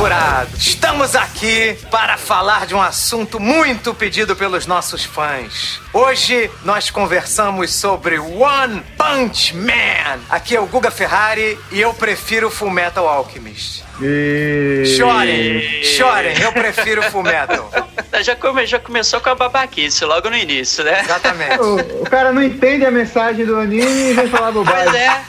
Furado, estamos aqui para falar de um assunto muito pedido pelos nossos fãs. Hoje nós conversamos sobre One Punch Man. Aqui é o Guga Ferrari e eu prefiro Full Metal Alchemist. E... Chorem, chorem, eu prefiro Full Metal. Já, come, já começou com a babaquice logo no início, né? Exatamente. O, o cara não entende a mensagem do anime e vem falar bobagem. Pois é.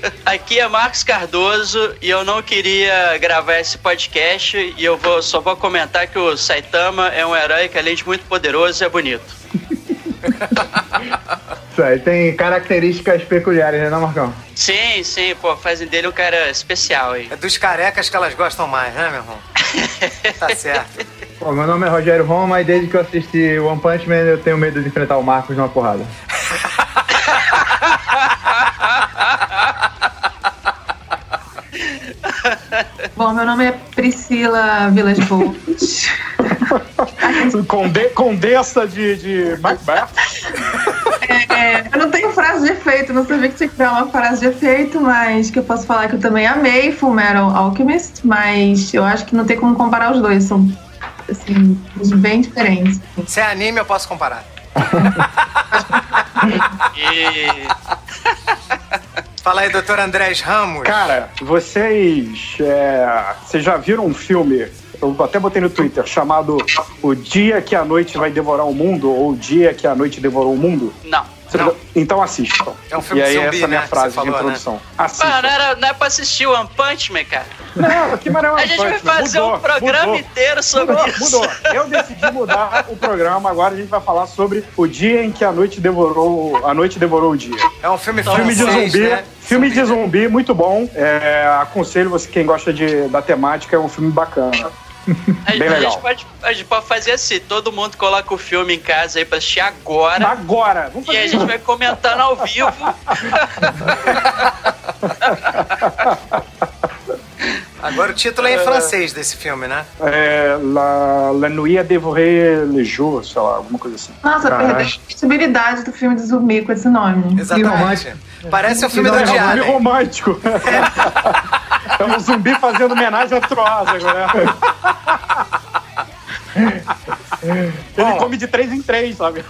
Aqui é Marcos Cardoso e eu não queria gravar esse podcast e eu vou, só vou comentar que o Saitama é um herói que além de muito poderoso é bonito. Isso aí, tem características peculiares, né, não, Marcão? Sim, sim, pô, fazem dele um cara especial aí. É dos carecas que elas gostam mais, né, meu irmão? Tá certo. Pô, meu nome é Rogério Roma e desde que eu assisti One Punch Man eu tenho medo de enfrentar o Marcos numa porrada. Bom, meu nome é Priscila Vilas Boas. Conde, condessa de, de Macbeth. É, eu não tenho frase de efeito, não sabia que tinha que dar uma frase de efeito, mas que eu posso falar que eu também amei Full Metal Alchemist, mas eu acho que não tem como comparar os dois, são assim, bem diferentes. Se é anime, eu posso comparar. E Fala aí, doutor Andrés Ramos. Cara, vocês. é, vocês já viram um filme? Eu até botei no Twitter, chamado O Dia que a Noite Vai Devorar o Mundo, ou O Dia que a Noite Devorou o Mundo? não. Não. Então assistam. É um filme e aí, zumbi, essa é a minha né, frase falou, de introdução. Mano, Assistam. não, era, não é pra assistir o One Punch Man, cara. Não, que maravilha. A gente vai fazer um programa inteiro sobre mudou, isso. Mudou. Eu decidi mudar o programa. Agora a gente vai falar sobre o dia em que a noite devorou, a noite devorou o dia. É um filme Filme de zumbi, né? filme de zumbi, muito bom. É, aconselho você quem gosta de, da temática, é um filme bacana. A, Bem a legal. gente pode, a gente pode fazer assim: todo mundo coloca o filme em casa aí pra assistir agora. Agora, vamos E fazer a gente vai comentando ao vivo. Agora o título é em francês desse filme, né? é, La, La Nuit a Dévoré le Jour, sei lá, alguma coisa assim. Nossa, Caralho. perdeu a possibilidade do filme de zumbi com esse nome. Exatamente. romântico. Parece um filme do Woody É um filme romântico. é um zumbi fazendo homenagem a Troasa, né? Ele come de três em três, sabe?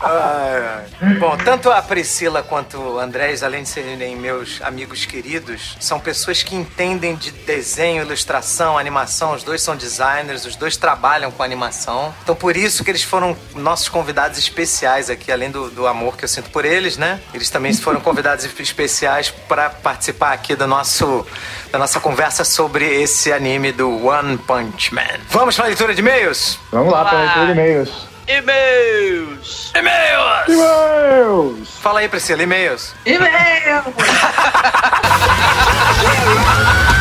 Ai, ai. Bom, tanto a Priscila quanto o Andrés, além de serem meus amigos queridos, são pessoas que entendem de desenho, ilustração, animação. Os dois são designers, os dois trabalham com animação. Então, por isso que eles foram nossos convidados especiais aqui, além do, do amor que eu sinto por eles, né? Eles também foram convidados especiais para participar aqui do nosso, da nossa conversa sobre esse anime do One Punch Man. Vamos para a leitura de e-mails? Vamos lá, para a leitura de e-mails. E-mails! E-mails! Deus! Fala aí, Priscila, e-mails. E-mail!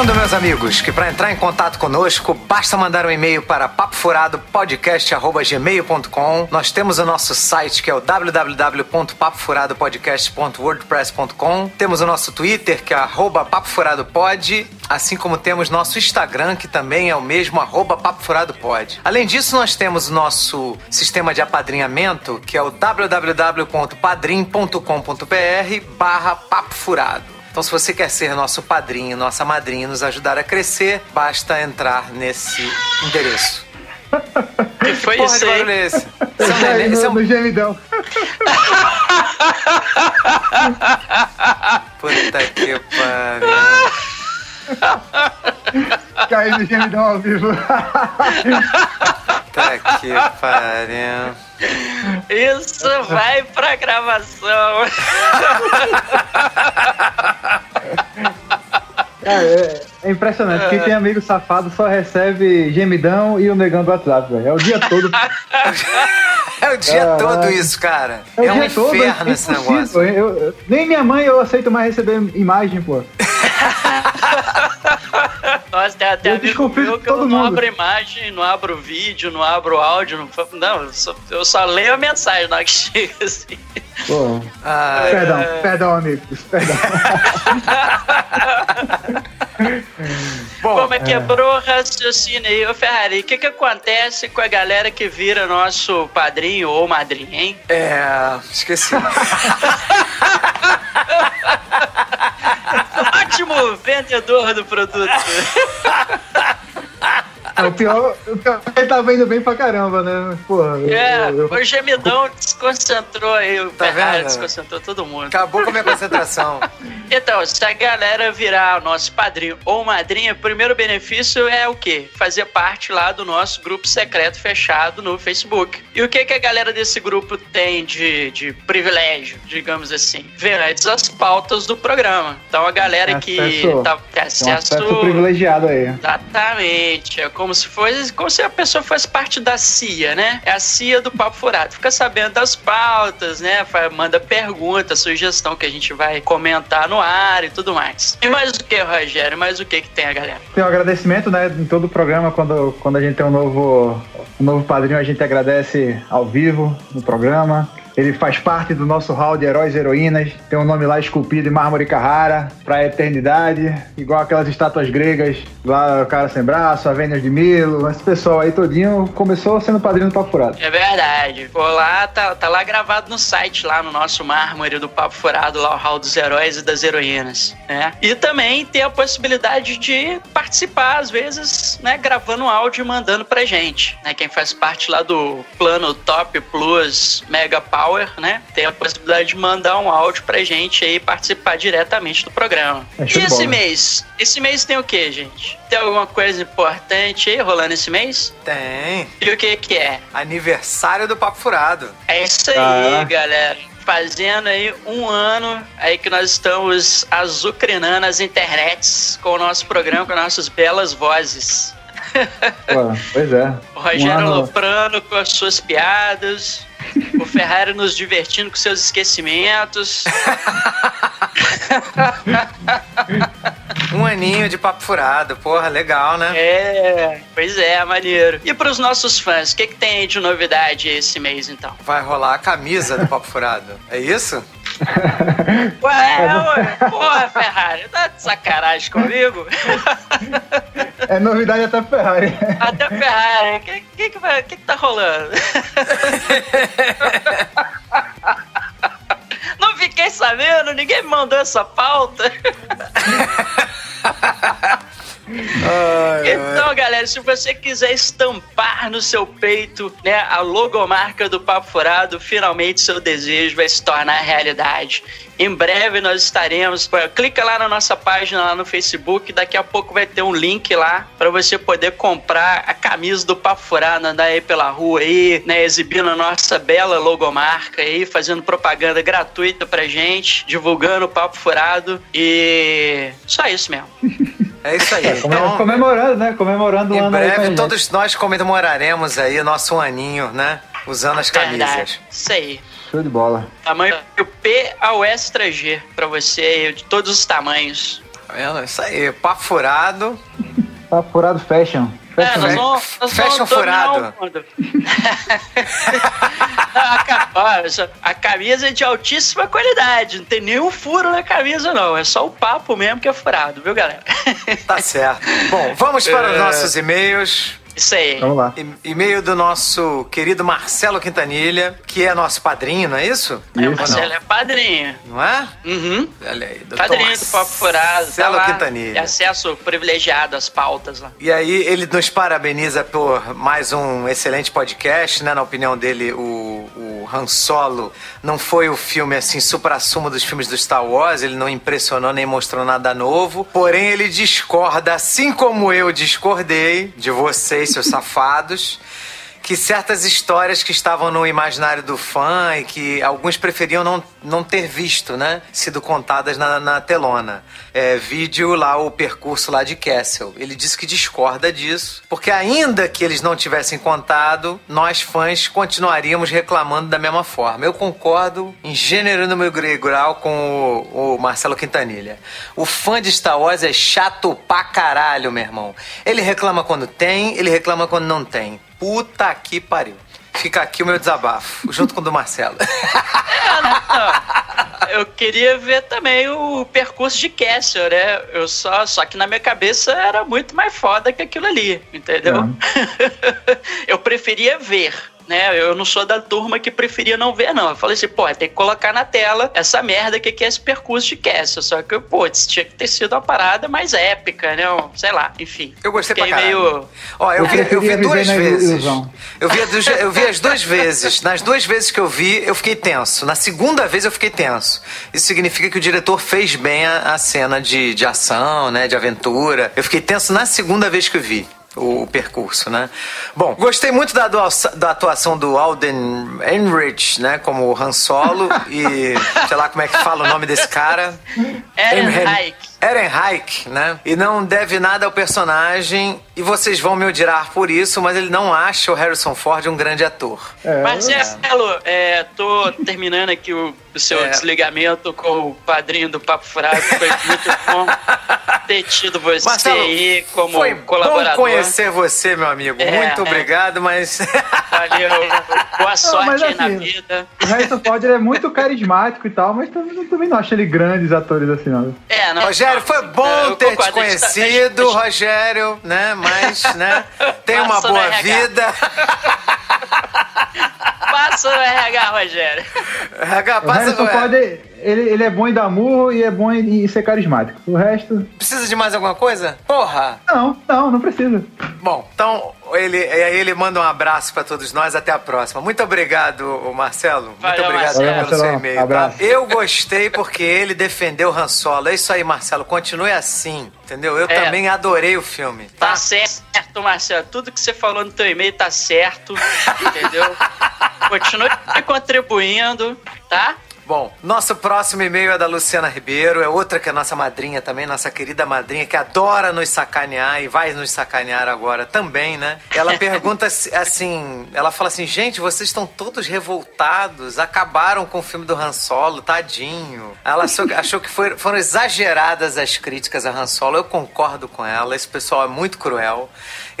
Lembrando, meus amigos, que para entrar em contato conosco, basta mandar um e-mail para papofuradopodcast.gmail.com. Nós temos o nosso site que é o www.papofuradopodcast.wordpress.com. Temos o nosso Twitter, que é papofuradopod, assim como temos nosso Instagram, que também é o mesmo, arroba papofuradopod. Além disso, nós temos o nosso sistema de apadrinhamento, que é o www.padrim.com.br barra papofurado. Então, se você quer ser nosso padrinho, nossa madrinha, nos ajudar a crescer, basta entrar nesse endereço. Que foi Porra isso barulho é esse? Isso é um neném- isso é no, um- no gemidão. Puta que pariu. Caiu no gemidão ao vivo. Puta que pariu. Isso vai pra gravação. Cara, é, é impressionante. Quem tem amigo safado só recebe gemidão e o negão do WhatsApp, velho. É o dia todo. É o dia todo isso, cara. É, É, um dia todo. inferno é esse negócio. Eu- eu- nem minha mãe eu aceito mais receber imagem, pô. Nossa, tem até Eu amigo meu que eu não abro imagem, não abro vídeo, não abro áudio. Não, não eu, só, eu só leio a mensagem na hora que chega assim. Pô. Ai, Perdão, perdão, amigos. Perdão. Bom, Como é quebrou o raciocínio aí, ô Ferrari, o que que acontece com a galera que vira nosso padrinho ou madrinha, hein? É, esqueci. Ótimo vendedor do produto. É, o pior, o pior é que ele tava indo bem pra caramba, né? Porra, é, eu, eu... o gemidão desconcentrou aí, o tá Ferrari desconcentrou todo mundo. Acabou com a minha concentração. então, se a galera virar nosso padrinho ou madrinha, o primeiro benefício é o quê? Fazer parte lá do nosso grupo secreto fechado no Facebook. E o que, que a galera desse grupo tem de, de privilégio, digamos assim? Ver antes as pautas do programa. Então a galera acesso, que tá, tem acesso, acesso privilegiado aí. Exatamente. É como como se fosse, como se a pessoa fosse parte da CIA, né? É a CIA do Papo Furado. Fica sabendo das pautas, né? Manda pergunta, sugestão que a gente vai comentar no ar e tudo mais. E mais o que, Rogério? Mais o que que tem a galera? Tem um agradecimento, né? Em todo o programa, quando, quando a gente tem um novo, um novo padrinho, a gente agradece ao vivo no programa. Ele faz parte do nosso hall de heróis e heroínas. Tem um nome lá esculpido em mármore Carrara, para eternidade, igual aquelas estátuas gregas, lá o cara sem braço, a Vênus de Milo. Esse pessoal aí todinho começou sendo padrinho do Papo Furado. É verdade. Pô, lá tá, tá lá gravado no site, lá no nosso mármore do Papo Furado, lá o hall dos heróis e das heroínas. Né? E também tem a possibilidade de participar, às vezes, né, gravando áudio e mandando pra gente. Né? Quem faz parte lá do plano Top Plus Mega Power Power, né, tem a possibilidade de mandar um áudio pra gente aí participar diretamente do programa. É e esse mês? Esse mês tem o que, gente? Tem alguma coisa importante aí rolando esse mês? Tem. E o que que é? Aniversário do Papo Furado. É isso aí, ah. galera fazendo aí um ano aí que nós estamos azucrinando as internets com o nosso programa, com nossas belas vozes. Pô, pois é. O Rogério um Loprano com as suas piadas o Ferrari nos divertindo com seus esquecimentos. um aninho de papo furado, porra, legal, né? É, pois é, maneiro. E pros nossos fãs, o que, que tem de novidade esse mês, então? Vai rolar a camisa do papo furado, é isso? Ué, ué, porra, Ferrari, tá de sacanagem comigo? É novidade até Ferrari. Até Ferrari. O que, que, que, que, que tá rolando? Não fiquei sabendo, ninguém me mandou essa pauta. Ai, então, ai. galera, se você quiser estampar no seu peito né, a logomarca do Papo Furado, finalmente seu desejo vai se tornar realidade. Em breve nós estaremos. Clica lá na nossa página lá no Facebook. Daqui a pouco vai ter um link lá para você poder comprar a camisa do Papo Furado, andar aí pela rua aí, né? Exibindo a nossa bela logomarca aí, fazendo propaganda gratuita pra gente, divulgando o Papo Furado. E só isso mesmo. É isso aí. É, então, comemorando, né? Comemorando o um ano breve, todos nós comemoraremos aí nosso aninho, né? Usando as camisas. Verdade. Isso aí. Show de bola. Tamanho P ao extra G pra você, de todos os tamanhos. Tá vendo? Isso aí, papo furado. papo furado fashion. É, nós vamos, nós fashion furado. a camisa é de altíssima qualidade, não tem nenhum furo na camisa, não. É só o papo mesmo que é furado, viu, galera? Tá certo. Bom, vamos para os é. nossos e-mails. Isso aí. Vamos lá. E-mail do nosso querido Marcelo Quintanilha, que é nosso padrinho, não é isso? É, o Marcelo é padrinho. Não é? Uhum. Olha aí, doutor Padrinho do Papo Furado. Marcelo tá Quintanilha. Acesso privilegiado às pautas lá. E aí, ele nos parabeniza por mais um excelente podcast, né? Na opinião dele, o, o Han Solo não foi o filme, assim, supra-sumo dos filmes do Star Wars, ele não impressionou nem mostrou nada novo, porém ele discorda, assim como eu discordei de vocês seus safados, que certas histórias que estavam no imaginário do fã e que alguns preferiam não, não ter visto, né? Sido contadas na, na telona. É, vídeo lá, o percurso lá de Castle. Ele disse que discorda disso, porque ainda que eles não tivessem contado, nós fãs continuaríamos reclamando da mesma forma. Eu concordo em gênero no meu grau com o, o Marcelo Quintanilha. O fã de Star Wars é chato pra caralho, meu irmão. Ele reclama quando tem, ele reclama quando não tem. Puta que pariu. Fica aqui o meu desabafo, junto com o do Marcelo. É, né? eu queria ver também o percurso de Castle, né? Eu só, só que na minha cabeça era muito mais foda que aquilo ali, entendeu? eu preferia ver né? Eu não sou da turma que preferia não ver, não. Eu falei assim, pô, tem que colocar na tela essa merda que é esse percurso de Castle. Só que, pô, tinha que ter sido uma parada mais épica, né? Sei lá, enfim. Eu gostei Fiquei pra meio. Ó, eu, eu, vi, eu vi duas vezes. Eu vi, eu vi as duas vezes. Nas duas vezes que eu vi, eu fiquei tenso. Na segunda vez, eu fiquei tenso. Isso significa que o diretor fez bem a, a cena de, de ação, né? De aventura. Eu fiquei tenso na segunda vez que eu vi o, percurso, né? Bom, gostei muito da, da atuação do Alden Enrich, né? Como Han Solo e sei lá como é que fala o nome desse cara. Ehrenreich. Ehrenreich, né? E não deve nada ao personagem e vocês vão me odiar por isso, mas ele não acha o Harrison Ford um grande ator. É, Marcelo, é, tô terminando aqui o, o seu é. desligamento com o padrinho do Papo Furado. Foi muito bom ter tido você Marcelo, aí como foi colaborador. Bom conhecer você, meu amigo. É, muito é. obrigado, mas. Valeu. Boa sorte não, aí na assim, vida. O Harrison Ford é muito carismático e tal, mas também, também não acho ele grandes atores assim, não. É, não. Rogério, foi bom ter te conhecido, Rogério, né? Mas mais, né? Tem uma boa vida. passa no RH, Rogério. RH, passa no pode, ele, ele é bom em dar murro e é bom em, em ser carismático. O resto. Precisa de mais alguma coisa? Porra! Não, não, não precisa. Bom, então ele, aí ele manda um abraço para todos nós. Até a próxima. Muito obrigado, Marcelo. Valeu, Muito obrigado Marcelo. pelo seu e-mail. Tá? Eu gostei porque ele defendeu o Han Solo. É isso aí, Marcelo. Continue assim, entendeu? Eu é. também adorei o filme. Tá? tá certo, Marcelo. Tudo que você falou no teu e-mail tá certo, entendeu? Continue contribuindo, tá? Bom, nosso próximo e-mail é da Luciana Ribeiro, é outra que é nossa madrinha também, nossa querida madrinha, que adora nos sacanear e vai nos sacanear agora também, né? Ela pergunta assim, ela fala assim, gente, vocês estão todos revoltados, acabaram com o filme do Han Solo, tadinho. Ela achou, achou que foi, foram exageradas as críticas a Han Solo, eu concordo com ela, esse pessoal é muito cruel.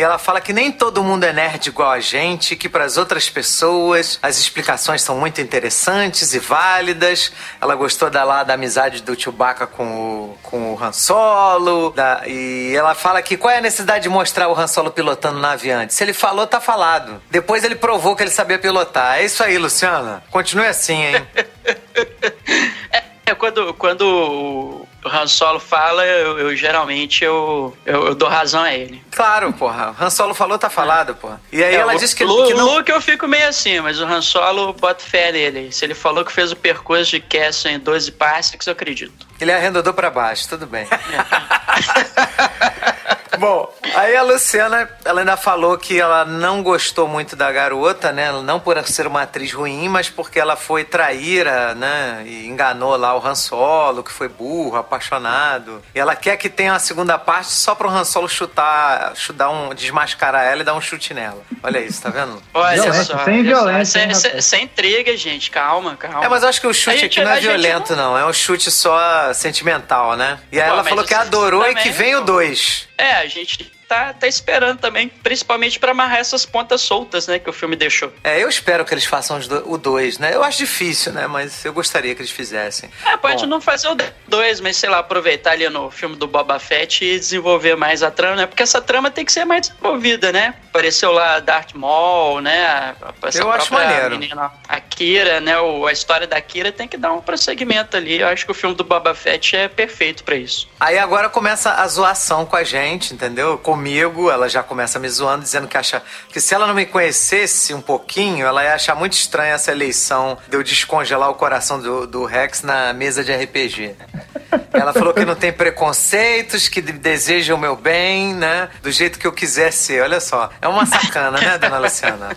E ela fala que nem todo mundo é nerd igual a gente, que para as outras pessoas as explicações são muito interessantes e válidas. Ela gostou da lá da amizade do Chewbacca com o, com o Han Solo. Da, e ela fala que qual é a necessidade de mostrar o Han Solo pilotando nave antes? Se ele falou, tá falado. Depois ele provou que ele sabia pilotar. É isso aí, Luciana. Continue assim, hein? é, quando, quando o Han Solo fala, eu, eu geralmente eu, eu, eu, dou razão a ele. Claro, porra. Han Solo falou, tá falado, porra. E aí é, ela o, disse que, Lu, que não... O Luke eu fico meio assim, mas o Han Solo bota fé nele. Se ele falou que fez o percurso de Castle em 12 parsecs, eu acredito. Ele arredondou para baixo, tudo bem. Bom, aí a Luciana, ela ainda falou que ela não gostou muito da garota, né? Não por ser uma atriz ruim, mas porque ela foi traíra, né? E enganou lá o Han Solo, que foi burro, apaixonado. E ela quer que tenha uma segunda parte só pro Han Solo chutar, chutar um, desmascarar ela e dar um chute nela. Olha isso, tá vendo? Olha violência, só. Sem violência. Sem, sem, intriga, gente. Calma, calma. É, mas eu acho que o chute gente, aqui não é violento, não. não. É um chute só sentimental, né? E aí Pô, ela falou que adorou e que vem o 2. É, a gente tá, tá esperando também, principalmente para amarrar essas pontas soltas, né, que o filme deixou. É, eu espero que eles façam o 2, né? Eu acho difícil, né? Mas eu gostaria que eles fizessem. É, pode Bom. não fazer o 2, mas sei lá, aproveitar ali no filme do Boba Fett e desenvolver mais a trama, né? Porque essa trama tem que ser mais desenvolvida, né? Apareceu lá Darth Maul, né? Essa eu acho maneiro. Menina, a Kira, né? O, a história da Kira tem que dar um prosseguimento ali. Eu acho que o filme do Boba Fett é perfeito para isso. Aí agora começa a zoação com a gente, entendeu? Com comigo, ela já começa me zoando, dizendo que acha que se ela não me conhecesse um pouquinho, ela ia achar muito estranha essa eleição de eu descongelar o coração do, do Rex na mesa de RPG. Ela falou que não tem preconceitos, que deseja o meu bem, né? Do jeito que eu quiser ser. Olha só. É uma sacana, né, dona Luciana?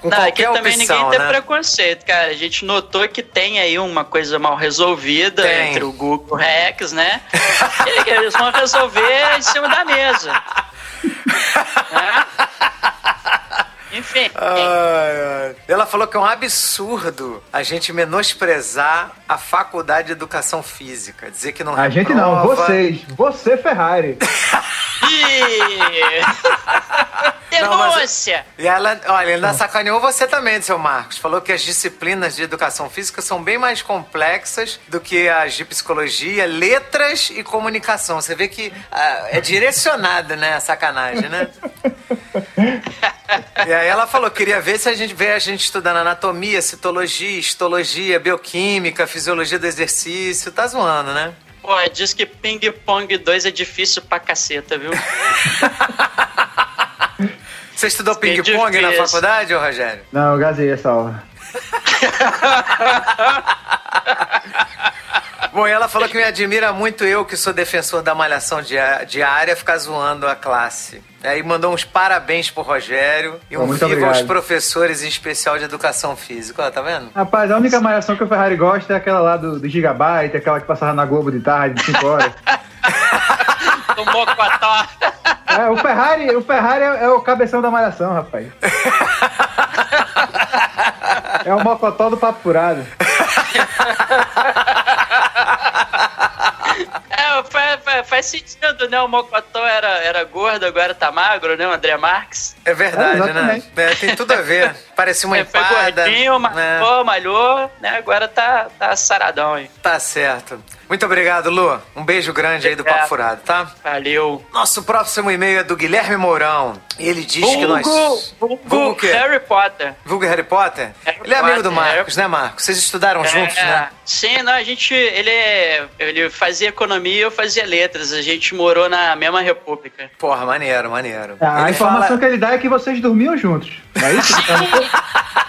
Com não, aqui também opção, ninguém tem né? preconceito, cara. A gente notou que tem aí uma coisa mal resolvida tem. entre o Google e o Rex, né? e eles vão resolver em cima da mesa. é? Enfim. Ai, ai. Ela falou que é um absurdo a gente menosprezar a faculdade de educação física. Dizer que não A gente não, vocês. Você, Ferrari. Denúncia! Não, e ela, olha, ele sacaneou você também, seu Marcos. Falou que as disciplinas de educação física são bem mais complexas do que as de psicologia, letras e comunicação. Você vê que uh, é direcionada, né, a sacanagem, né? e aí ela falou, queria ver se a gente vê a gente estudando anatomia, citologia, histologia, bioquímica, fisiologia do exercício. Tá zoando, né? Pô, diz que Ping Pong 2 é difícil pra caceta, viu? Você estudou ping-pong na faculdade, ô Rogério? Não, eu gazei essa aula. Bom, ela falou que me admira muito eu, que sou defensor da malhação diária, ficar zoando a classe. Aí mandou uns parabéns pro Rogério e um Muito viva obrigado. aos professores, em especial de educação física. Ó, tá vendo? Rapaz, a única malhação que o Ferrari gosta é aquela lá do, do Gigabyte, aquela que passava na Globo de tarde, de 5 horas. Do Mocotó. É, o Ferrari, o Ferrari é, é o cabeção da malhação, rapaz. É o mocotó do papo furado. É, faz, faz, faz sentido, né? O Mocotó era, era gordo, agora tá magro, né? O André Marques. É verdade, É, né? É, tem tudo a ver. Parecia uma É, foi empada. gordinho, né? malhou, malhou, né? Agora tá, tá saradão, hein? Tá certo. Muito obrigado, Lu. Um beijo grande aí do. Papo Furado, tá? Valeu. Nosso próximo e-mail é do Guilherme Mourão. Ele diz que nós. Vulgo, Vulgo? Harry Potter. Vulgo Harry Potter? Harry ele é amigo do Potter, Marcos, né, Marcos? Vocês estudaram juntos, É, né? Sim, não, a gente. Ele, é- ele fazia economia e eu fazia letras. A gente morou na mesma república. Porra, maneiro, maneiro. A informação fala... que ele dá é que vocês dormiam juntos. Não é isso? que tá-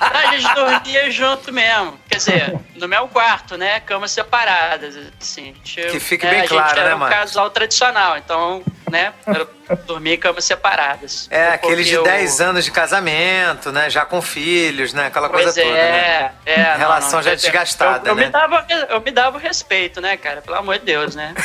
A gente dormia junto mesmo. Quer dizer, no meu quarto, né? Camas separadas. Assim, A gente- Que fique é, bem a claro, gente era né, um Marcos? casal tradicional, então, né? Era dormir em camas separadas. É, aquele de Porque 10 eu- anos de casamento, né? Já com filhos, né? Aquela Pois coisa é, toda, né? é. não, Relação não, já quer dizer, desgastada, eu, eu né? Me dava, eu me dava o respeito, né, cara? Pelo amor de Deus, né?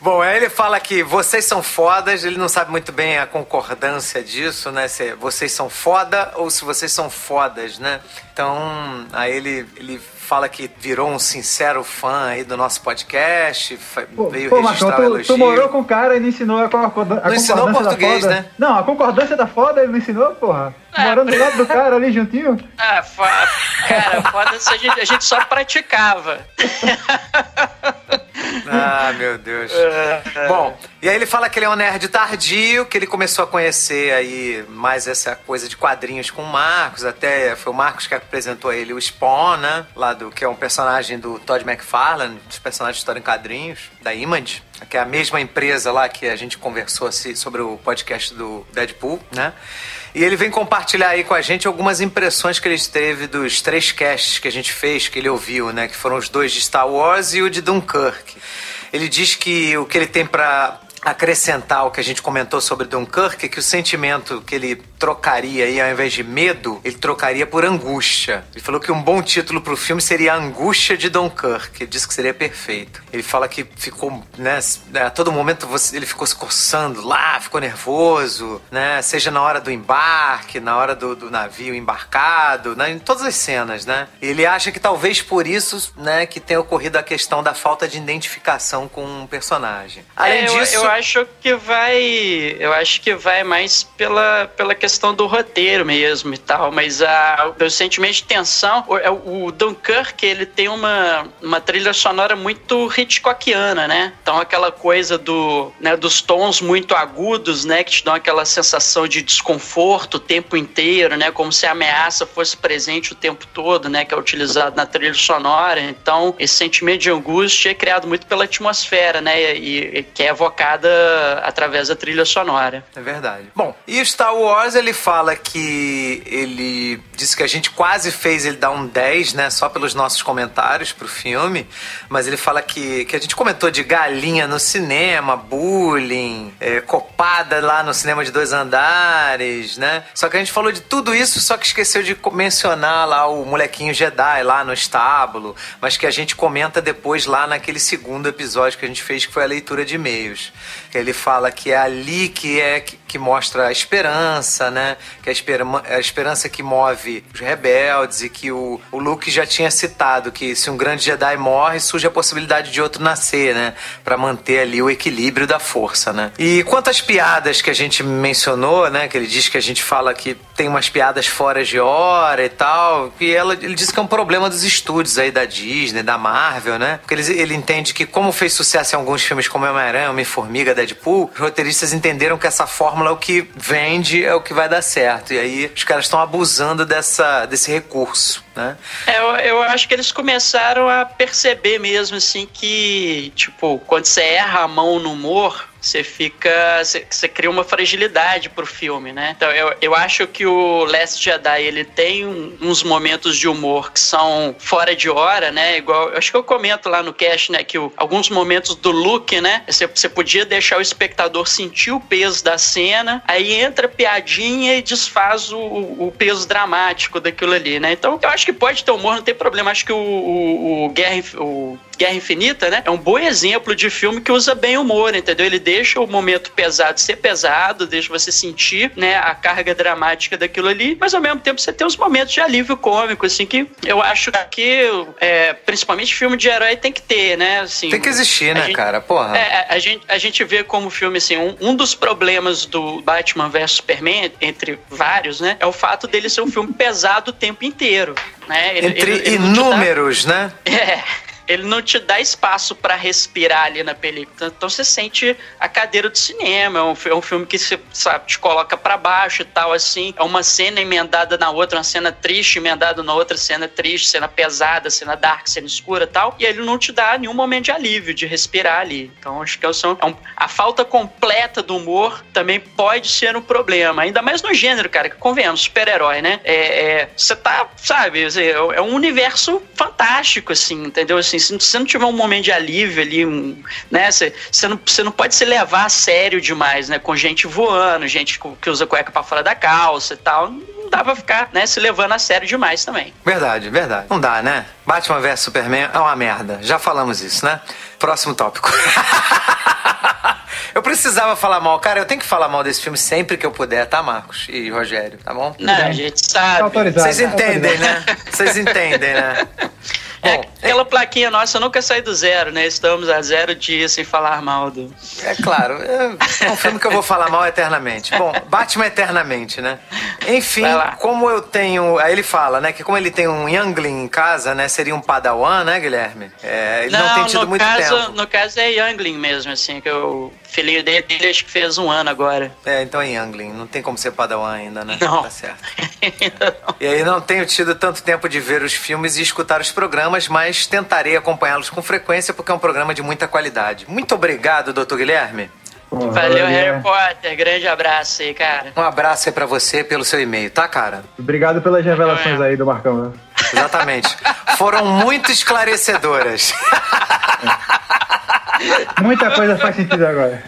Bom, aí ele fala que vocês são fodas, ele não sabe muito bem a concordância disso, né? Se vocês são foda ou se vocês são fodas, né? Então, aí ele, ele fala que virou um sincero fã aí do nosso podcast, Pô, veio pô Marcão, registrar o tu, elogio. tu morou com o cara e não ensinou a, concorda- a Não ensinou concordância português, da foda. né? Não, a concordância da foda ele não ensinou, porra. É, Morando do lado do cara ali juntinho. Ah, fo- cara, foda se a gente, a gente só praticava. Ah, meu Deus. É. Bom, e aí ele fala que ele é um nerd tardio, que ele começou a conhecer aí mais essa coisa de quadrinhos com o Marcos, até foi o Marcos que apresentou a ele o Spawn, né? Lá do que é um personagem do Todd McFarlane, dos personagens de história em quadrinhos, da Image, que é a mesma empresa lá que a gente conversou assim, sobre o podcast do Deadpool, né? E ele vem compartilhar aí com a gente algumas impressões que ele teve dos três casts que a gente fez, que ele ouviu, né? Que foram os dois de Star Wars e o de Dunkirk. Ele diz que o que ele tem pra acrescentar ao que a gente comentou sobre Dunkirk que o sentimento que ele trocaria aí, ao invés de medo, ele trocaria por angústia. Ele falou que um bom título pro filme seria Angústia de Dunkirk. Ele disse que seria perfeito. Ele fala que ficou, né, a todo momento você- ele ficou se coçando lá, ficou nervoso, né, seja na hora do embarque, na hora do, do navio embarcado, né, em todas as cenas, né. Ele acha que talvez por isso, né, que tenha ocorrido a questão da falta de identificação com um personagem. Além É, eu, disso... eu acho que vai. Eu acho que vai mais pela, pela questão do roteiro mesmo e tal. Mas a, o sentimento de tensão. O, é, o Dunkirk, ele tem uma, uma trilha sonora muito Hitchcockiana, né? Então aquela coisa do, né, dos tons muito agudos, né? Que te dão aquela sensação de desconforto o tempo inteiro, né? Como se a ameaça fosse presente o tempo todo, né? Que é utilizado na trilha sonora. Então, esse sentimento de angústia é criado muito pela atmosfera, né? E, e que é evocada através da trilha sonora. É verdade. Bom, e o Star Wars, ele fala que ele disse que a gente quase fez ele dar um 10, né? Só pelos nossos comentários pro filme. Mas ele fala que, que a gente comentou de galinha no cinema, bullying, é, copada lá no cinema de dois andares, né? Só que a gente falou de tudo isso, só que esqueceu de mencionar lá o molequinho Jedi lá no estábulo, mas que a gente comenta depois lá naquele segundo episódio que a gente fez, que foi a leitura de e-mails. Ele fala que é ali que é que, mostra a esperança, né? Que a, a esperança que move os rebeldes e que o, o Luke já tinha citado que se um grande Jedi morre, surge a possibilidade de outro nascer, né? Para manter ali o equilíbrio da força, né? E quanto às piadas que a gente mencionou, né? Que ele diz que a gente fala que tem umas piadas fora de hora e tal, e ela, ele diz que é um problema dos estúdios aí da Disney, da Marvel, né? Porque ele, ele entende que como fez sucesso em alguns filmes como Homem-Aranha, Homem-Formiga, Deadpool, os roteiristas entenderam que essa fórmula é o que vende, é o que vai dar certo. E aí os caras estão abusando dessa, desse recurso, né? É, eu, eu acho que eles começaram a perceber mesmo, assim, que, tipo, quando você erra a mão no humor, você fica. Você, você, cria uma fragilidade pro filme, né? Então eu, eu acho que o Last Jedi ele tem uns momentos de humor que são fora de hora, né? Igual. Eu acho que eu comento lá no cast, né? Que o, alguns momentos do look, né? Você, você podia deixar o espectador sentir o peso da cena, aí entra piadinha e desfaz o, o peso dramático daquilo ali, né? Então eu acho que pode ter humor, não tem problema. Acho que o, o, o Guerra. O, Guerra Infinita, né? É um bom exemplo de filme que usa bem humor, entendeu? Ele deixa o momento pesado ser pesado, deixa você sentir, né, a carga dramática daquilo ali, mas ao mesmo tempo você tem os momentos de alívio cômico, assim, que eu acho que, é, principalmente filme de herói tem que ter, né? Assim, tem que existir, né, gente, cara? Porra. É, a, gente, a gente vê como filme, assim, um, um dos problemas do Batman vs Superman, entre vários, né, é o fato dele ser um filme pesado o tempo inteiro. Né? Ele, entre ele, ele inúmeros, dá... né? É ele não te dá espaço para respirar ali na película. Então você sente a cadeira do cinema. É um, é um filme que você, sabe, te coloca para baixo e tal, assim. É uma cena emendada na outra, uma cena triste emendada na outra, cena triste, cena pesada, cena dark, cena escura e tal. E ele não te dá nenhum momento de alívio, de respirar ali. Então acho que é, é um, a falta completa do humor também pode ser um problema. Ainda mais no gênero, cara, que convenhamos, super-herói, né? É, é, você tá, sabe, é, é um universo fantástico, assim, entendeu? Assim, se você não tiver um momento de alívio ali, né? Você, você, não, você não pode se levar a sério demais, né? Com gente voando, gente que usa cueca para fora da calça e tal. Não dá pra ficar, né, se levando a sério demais também. Verdade, verdade. Não dá, né? Batman vs Superman é uma merda. Já falamos isso, né? Próximo tópico. Eu precisava falar mal. Cara, eu tenho que falar mal desse filme sempre que eu puder, tá, Marcos e Rogério? Tá bom? Não, a gente sabe. Tá Vocês entendem, né? Vocês entendem, né? É, Bom, aquela é... plaquinha nossa nunca sai do zero, né? Estamos a zero dias sem falar mal do. É claro, é um filme que eu vou falar mal eternamente. Bom, Batman eternamente, né? Enfim, como eu tenho. Aí ele fala, né? Que como ele tem um Youngling em casa, né? Seria um Padawan, né, Guilherme? É, ele não, não tem tido muito caso, tempo. No caso é Youngling mesmo, assim, que o filhinho dele, acho que fez um ano agora. É, então é Youngling. Não tem como ser Padawan ainda, né? Não. Tá certo. e aí não tenho tido tanto tempo de ver os filmes e escutar os programas programas, mas tentarei acompanhá-los com frequência porque é um programa de muita qualidade. Muito obrigado, doutor Guilherme. Valeu, Harry Potter. Grande abraço aí, cara. Um abraço aí pra você pelo seu e-mail, tá, cara? Obrigado pelas revelações aí do Marcão. Né? Exatamente. Foram muito esclarecedoras. Muita coisa faz sentido agora.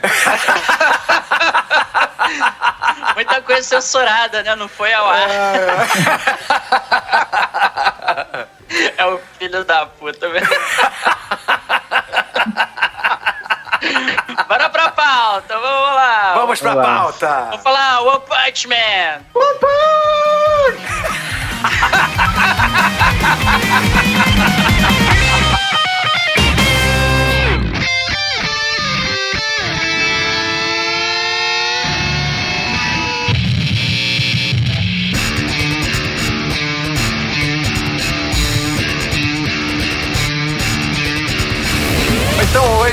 Muita coisa censurada, né? Não foi ao ar. É o filho da puta, velho. Bora pra pauta, vamos lá. Vamos pra vamos pauta. Vamos falar One Punch Man. One Punch! ハハハハ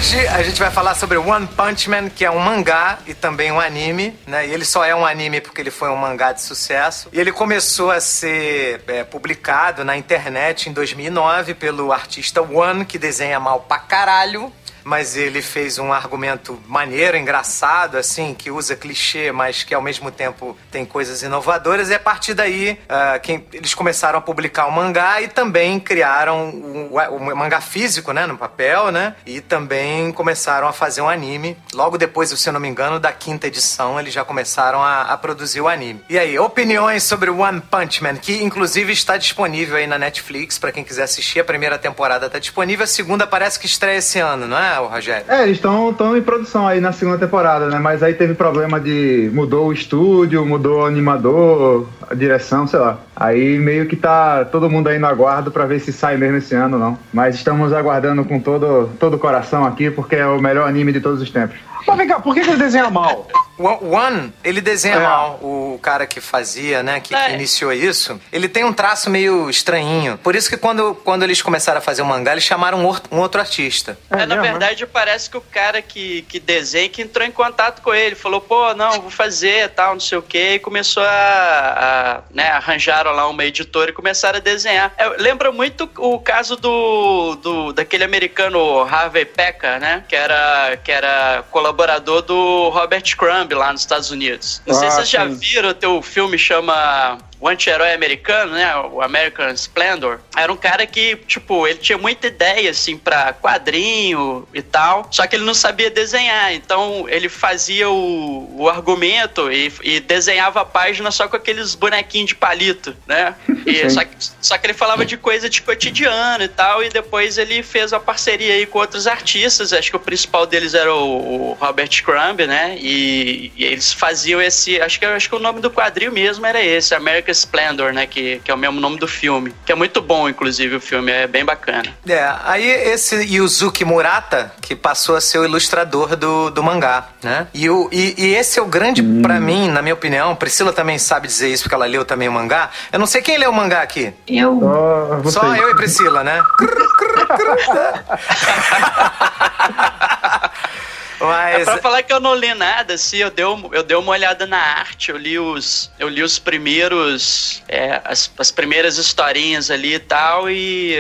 hoje a gente vai falar sobre One Punch Man, que é um mangá e também um anime, né? E ele só é um anime porque ele foi um mangá de sucesso. E ele começou a ser é, publicado na internet em 2009 pelo artista One, que desenha mal pra caralho mas ele fez um argumento maneiro, engraçado, assim, que usa clichê, mas que ao mesmo tempo tem coisas inovadoras. E a partir daí, uh, quem, eles começaram a publicar o mangá e também criaram o, o, o, mangá físico, né, no papel, né? E também começaram a fazer um anime. Logo depois, se eu não me engano, da quinta edição, eles já começaram a, a produzir o anime. E aí, opiniões sobre One Punch Man, que inclusive está disponível aí na Netflix para quem quiser assistir. A primeira temporada está disponível, a segunda parece que estreia esse ano, não é? Rogério? É, eles estão em produção aí na segunda temporada, né? Mas aí teve problema de. mudou o estúdio, mudou o animador, a direção, sei lá. Aí meio que tá todo mundo aí no aguardo para ver se sai mesmo esse ano ou não. Mas estamos aguardando com todo, todo o coração aqui, porque é o melhor anime de todos os tempos. Mas vem cá, por que, que ele desenha mal? One, ele desenha é. mal. O cara que fazia, né, que, é. que, iniciou isso, ele tem um traço meio estranhinho. Por isso que quando, quando eles começaram a fazer o mangá, eles chamaram um, um outro artista. É, na verdade, parece que o cara que, que desenha que entrou em contato com ele, falou, pô, não, vou fazer tal, não sei o quê, e começou a, a né, arranjaram lá uma editora e começaram a desenhar. É, lembra muito o caso do, do daquele americano Harvey Pekka, né, que era, que era colaborador do Robert Crumb lá nos Estados Unidos. Não ah, sei se vocês já viram, o teu filme chama o anti-herói americano, né? O American Splendor, era um cara que, tipo, ele tinha muita ideia, assim, pra quadrinho e tal, só que ele não sabia desenhar. Então, ele fazia o, o argumento e, e desenhava a página só com aqueles bonequinhos de palito, né? E, só, que, só que ele falava de coisa de cotidiano e tal, e depois ele fez uma parceria aí com outros artistas, acho que o principal deles era o, o Robert Crumb, né? E, e, eles faziam esse, acho que, acho que o nome do quadril mesmo era esse, American Splendor, né? Que, que é o mesmo nome do filme. Que é muito bom, inclusive, o filme. É bem bacana. É, aí esse Yuzuki Murata, que passou a ser o ilustrador do, do mangá, né? E, o, e, e esse é o grande, hum. para mim, na minha opinião, Priscila também sabe dizer isso, porque ela leu também o mangá. Eu não sei quem leu o mangá aqui. Eu. Oh, Só eu e Priscila, né? Mas... É pra falar que eu não li nada, assim, eu dei, eu dei uma olhada na arte, eu li os, eu li os primeiros, é, as, as primeiras historinhas ali e tal, e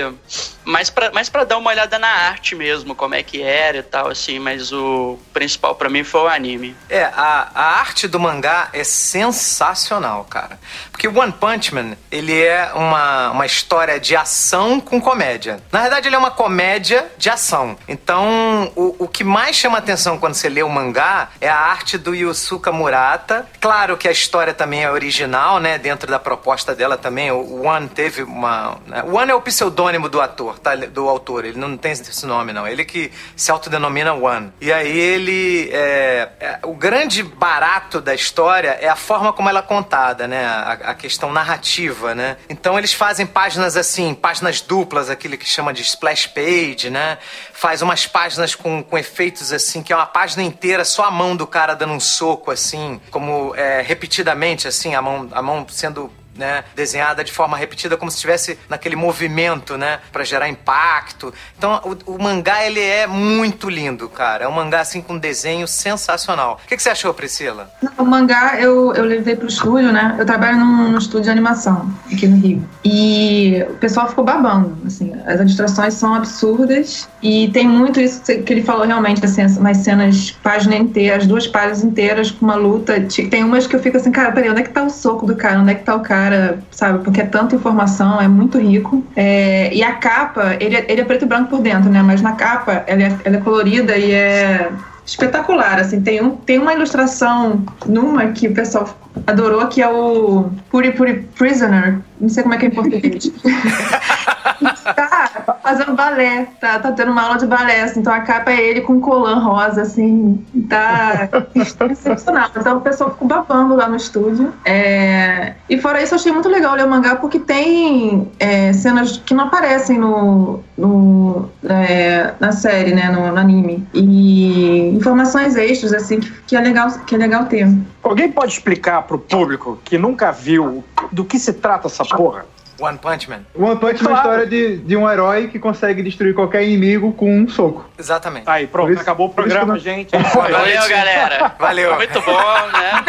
mais pra, mais pra dar uma olhada na arte mesmo, como é que era e tal, assim, mas o principal para mim foi o anime. É, a, a arte do mangá é sensacional, cara. Porque One Punch Man, ele é uma, uma história de ação com comédia. Na verdade, ele é uma comédia de ação. Então, o, o que mais chama atenção quando você lê o mangá é a arte do Yusuka Murata. Claro que a história também é original, né? Dentro da proposta dela também. O One teve uma... Né? One é o pseudônimo do ator autor, tá? Do autor. Ele não tem esse nome, não. Ele que se autodenomina One. E aí ele. É, é, o grande barato da história é a forma como ela é contada, né? A, a, questão narrativa, né? Então eles fazem páginas assim, páginas duplas, aquilo que chama de splash page, né? Faz umas páginas com, com efeitos assim, que é uma página inteira, só a mão do cara dando um soco, assim, como é, repetidamente, assim, a mão, a mão sendo né, desenhada de forma repetida como se estivesse naquele movimento, né, para gerar impacto. Então, o, o, mangá ele é muito lindo, cara. É um mangá assim com um desenho sensacional. O que, que você achou, Priscila? O mangá eu, eu levei pro estúdio, né? Eu trabalho num, num estúdio de animação aqui no Rio. E o pessoal ficou babando, assim. As ilustrações são absurdas e tem muito isso que ele falou realmente, assim, umas cenas página inteira, as duas páginas inteiras com uma luta. Tem umas que eu fico assim, cara, peraí, onde é que tá o soco do cara? Onde é que tá o cara? Cara, sabe? Porque é tanta informação, é muito rico. É, e a capa, ele é, ele é preto e branco por dentro, né? Mas na capa, ela é, ela é colorida e é espetacular, assim, tem, um, tem uma ilustração numa que o pessoal adorou, que é o Puri Puri Prisoner, não sei como é que é em português. tá fazendo balé, tá, tá tendo uma aula de balé, assim, então a capa é ele com colã rosa, assim, tá excepcional. Então o pessoal ficou babando lá no estúdio. É... E fora isso, eu achei muito legal ler o mangá porque tem é, cenas que não aparecem no, no é, na série, né, no, no, anime. E informações extras, assim, que, que, é, legal, que é legal ter. Alguém pode explicar pro público que nunca viu do que se trata essa porra? One Punch Man. One Punch Man é a história de, de um herói que consegue destruir qualquer inimigo com um soco. Exatamente. Aí, pronto, isso, acabou o programa, gente. Valeu, galera. Valeu. Muito bom, né?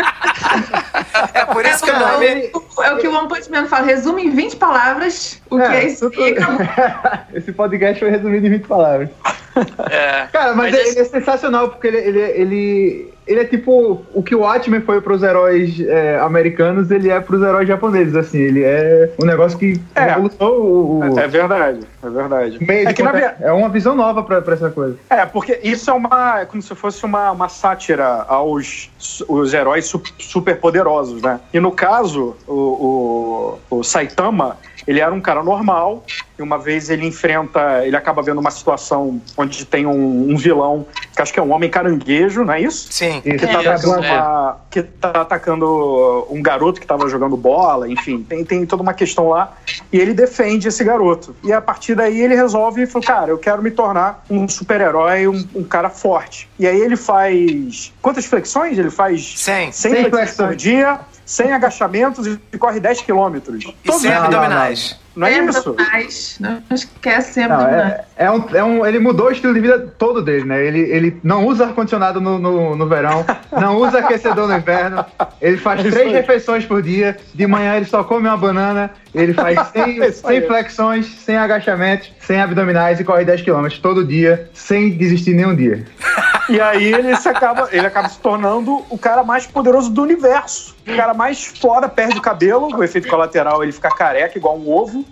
É por isso que o nome... É o que o One Punch Man fala. Resume em 20 palavras o é, que é isso acabou. Esse podcast foi resumido em 20 palavras. É. Cara, mas, mas ele esse... é sensacional porque ele, ele, ele ele é tipo o que o Watchmen foi pros heróis é, americanos, ele é pros heróis japoneses, assim. Ele é um negócio que É. revolucionou o. É verdade, é verdade. o meio É que na verdade. é uma visão nova pra, pra essa coisa. É, porque isso é uma. É como se fosse uma, uma sátira aos os heróis super poderosos, né? E no caso, o, o, o Saitama, ele era um cara normal, e uma vez ele enfrenta. Ele acaba vendo uma situação onde tem um, um vilão, que acho que é um homem caranguejo, não é isso? Sim. Que tá, Isso, atacando é. que tá atacando um garoto que tava jogando bola, enfim, tem, tem toda uma questão lá. E ele defende esse garoto. E a partir daí ele resolve e fala: Cara, eu quero me tornar um super-herói, um, um cara forte. E aí ele faz. Quantas flexões? Ele faz 100. 100 Cem flexões por dia, 100 agachamentos e corre 10 quilômetros. E Todos 100 os dias. abdominais. Não é Lembra isso? mais. Não esquece sempre Não, mais. é, é um, é um, ele mudou o estilo de vida todo dele, né? Ele, ele não usa ar-condicionado no, no, no verão, não usa aquecedor no inverno, ele faz É isso três refeições por dia, de manhã ele só come uma banana, ele faz 100, É isso aí. 100 flexões, 100 agachamentos, 100 abdominais e corre 10 km todo dia, sem desistir nenhum dia. E aí ele se acaba, ele acaba se tornando o cara mais poderoso do universo. O cara mais foda, perde o cabelo, o efeito colateral ele fica careca, igual um ovo.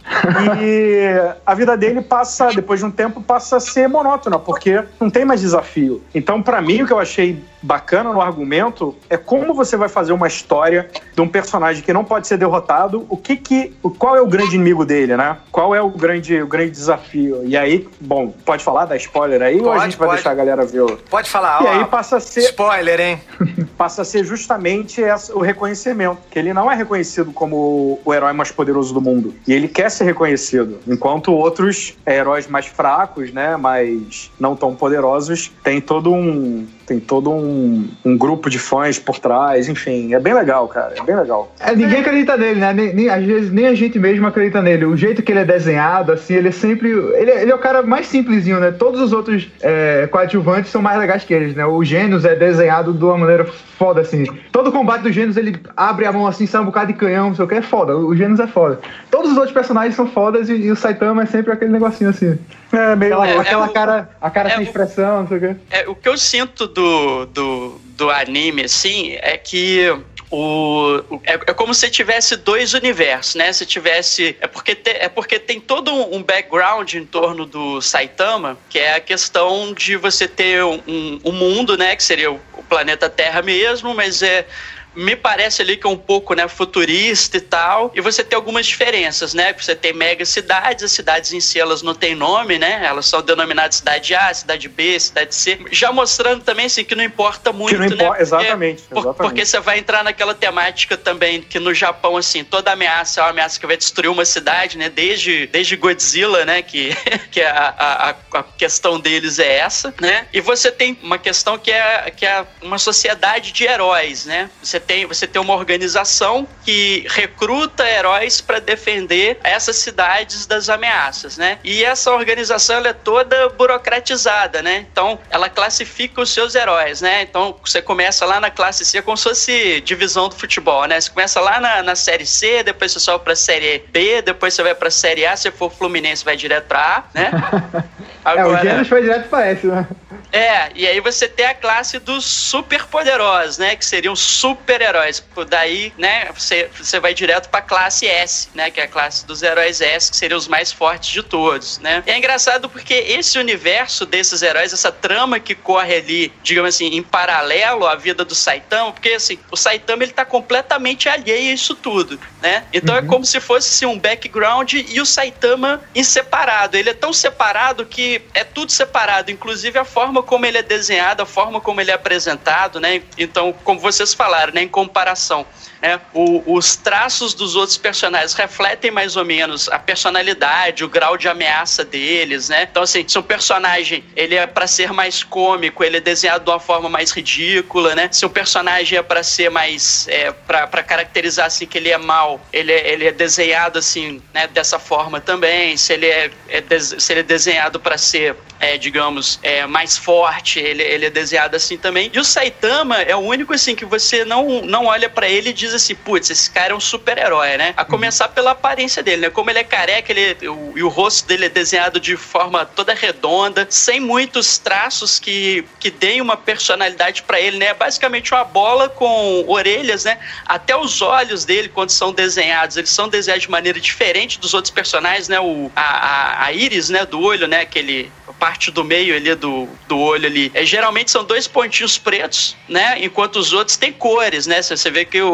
E a vida dele passa, depois de um tempo, passa a ser monótona, porque não tem mais desafio. Então, pra mim, o que eu achei bacana no argumento é como você vai fazer uma história de um personagem que não pode ser derrotado, o que que, qual é o grande inimigo dele, né? Qual é o grande, o grande desafio? E aí, bom, pode falar, dar spoiler aí, ou a Pode, gente vai pode. deixar a galera ver o... Pode falar, E ó. aí passa a ser, Spoiler, hein? passa a ser justamente essa- o reconhecimento. Que ele não é reconhecido como o herói mais poderoso do mundo. E ele quer ser reconhecido. Enquanto outros heróis mais fracos, né? Mas não tão poderosos, tem todo um. Tem todo um, um grupo de fãs por trás, enfim, é bem legal, cara. É bem legal. É, ninguém acredita nele, né? Nem, nem- às vezes nem a gente mesmo acredita nele. O jeito que ele é desenhado, assim, ele é sempre. Ele, é- ele é o cara mais simplesinho, né? Todos os outros é, coadjuvantes são mais legais que eles, né? O Gênios é desenhado de uma maneira foda, assim. Todo combate do Gênios, ele abre a mão assim, sai um bocado de canhão, não sei o que, é foda. O Gênios é foda. Todos os outros personagens são fodas e, e o Saitama é sempre aquele negocinho assim. É meio. Aquela, É, aquela é o- cara, a cara é sem expressão, não sei o que. É, o que eu sinto do, do, do anime, assim, é que o, o- é, é como se tivesse dois universos, né? Se tivesse. É porque, te- é porque tem todo um, um background em torno do Saitama, que é a questão de você ter um, um- um mundo, né? Que seria o, o planeta Terra mesmo, mas é. Me parece ali que é um pouco né, futurista e tal. E você tem algumas diferenças, né? Você tem mega cidades, as cidades em si elas não têm nome, né? Elas são denominadas cidade A, cidade B, cidade C. Já mostrando também assim que não importa muito, não né? Porque- exatamente, exatamente. Porque você vai entrar naquela temática também que no Japão, assim, toda ameaça é uma ameaça que vai destruir uma cidade, né? Desde, desde Godzilla, né? Que, que a, a, a- a questão deles é essa, né? E você tem uma questão que é, que é uma sociedade de heróis, né? Você tem, você tem uma organização que recruta heróis para defender essas cidades das ameaças, né? E essa organização ela é toda burocratizada, né? Então, ela classifica os seus heróis, né? Então, você começa lá na classe C como se fosse divisão do futebol, né? Você começa lá na, na série C, depois você sobe pra série B, depois você vai pra série A, se for Fluminense vai direto pra A, né? É, o Gênios foi direto pra S, né? É, e aí você tem a classe dos super poderosos, né? Que seriam super-heróis. Daí, né, você, você vai direto pra classe S, né? Que é a classe dos heróis S, que seriam os mais fortes de todos, né? E é engraçado porque esse universo desses heróis, essa trama que corre ali, digamos assim, em paralelo à vida do Saitama, porque assim, o Saitama ele tá completamente alheio a isso tudo, né? Então é como se fosse assim, um background e o Saitama em separado. Ele é tão separado que é tudo separado, inclusive a forma como ele é desenhado, a forma como ele é apresentado, né? Então, como vocês falaram, né, em comparação, né, o- os traços dos outros personagens refletem mais ou menos a personalidade, o grau de ameaça deles, né? Então, assim, se um personagem ele é para ser mais cômico, ele é desenhado de uma forma mais ridícula, né? Se um personagem é para ser mais é, para caracterizar assim que ele é mal, ele é, ele é desenhado assim, né, dessa forma também. Se ele é, é se ele é desenhado para ser é, digamos, é, mais forte, ele, ele é desenhado assim também. E o Saitama é o único, assim, que você não, não olha pra ele e diz diz assim, putz, esse cara é um super-herói, né? A começar pela aparência dele, né? Como ele é careca, ele, o, e o rosto dele é desenhado de forma toda redonda, sem muitos traços que, que deem uma personalidade para ele, né? É basicamente uma bola com orelhas, né? Até os olhos dele, quando são desenhados, eles são desenhados de maneira diferente dos outros personagens, né? O, a, a, a íris, né, do olho, né? Aquele parte do meio ali do, do olho ali. É, geralmente são dois pontinhos pretos, né? Enquanto os outros têm cores, né? Você vê que o,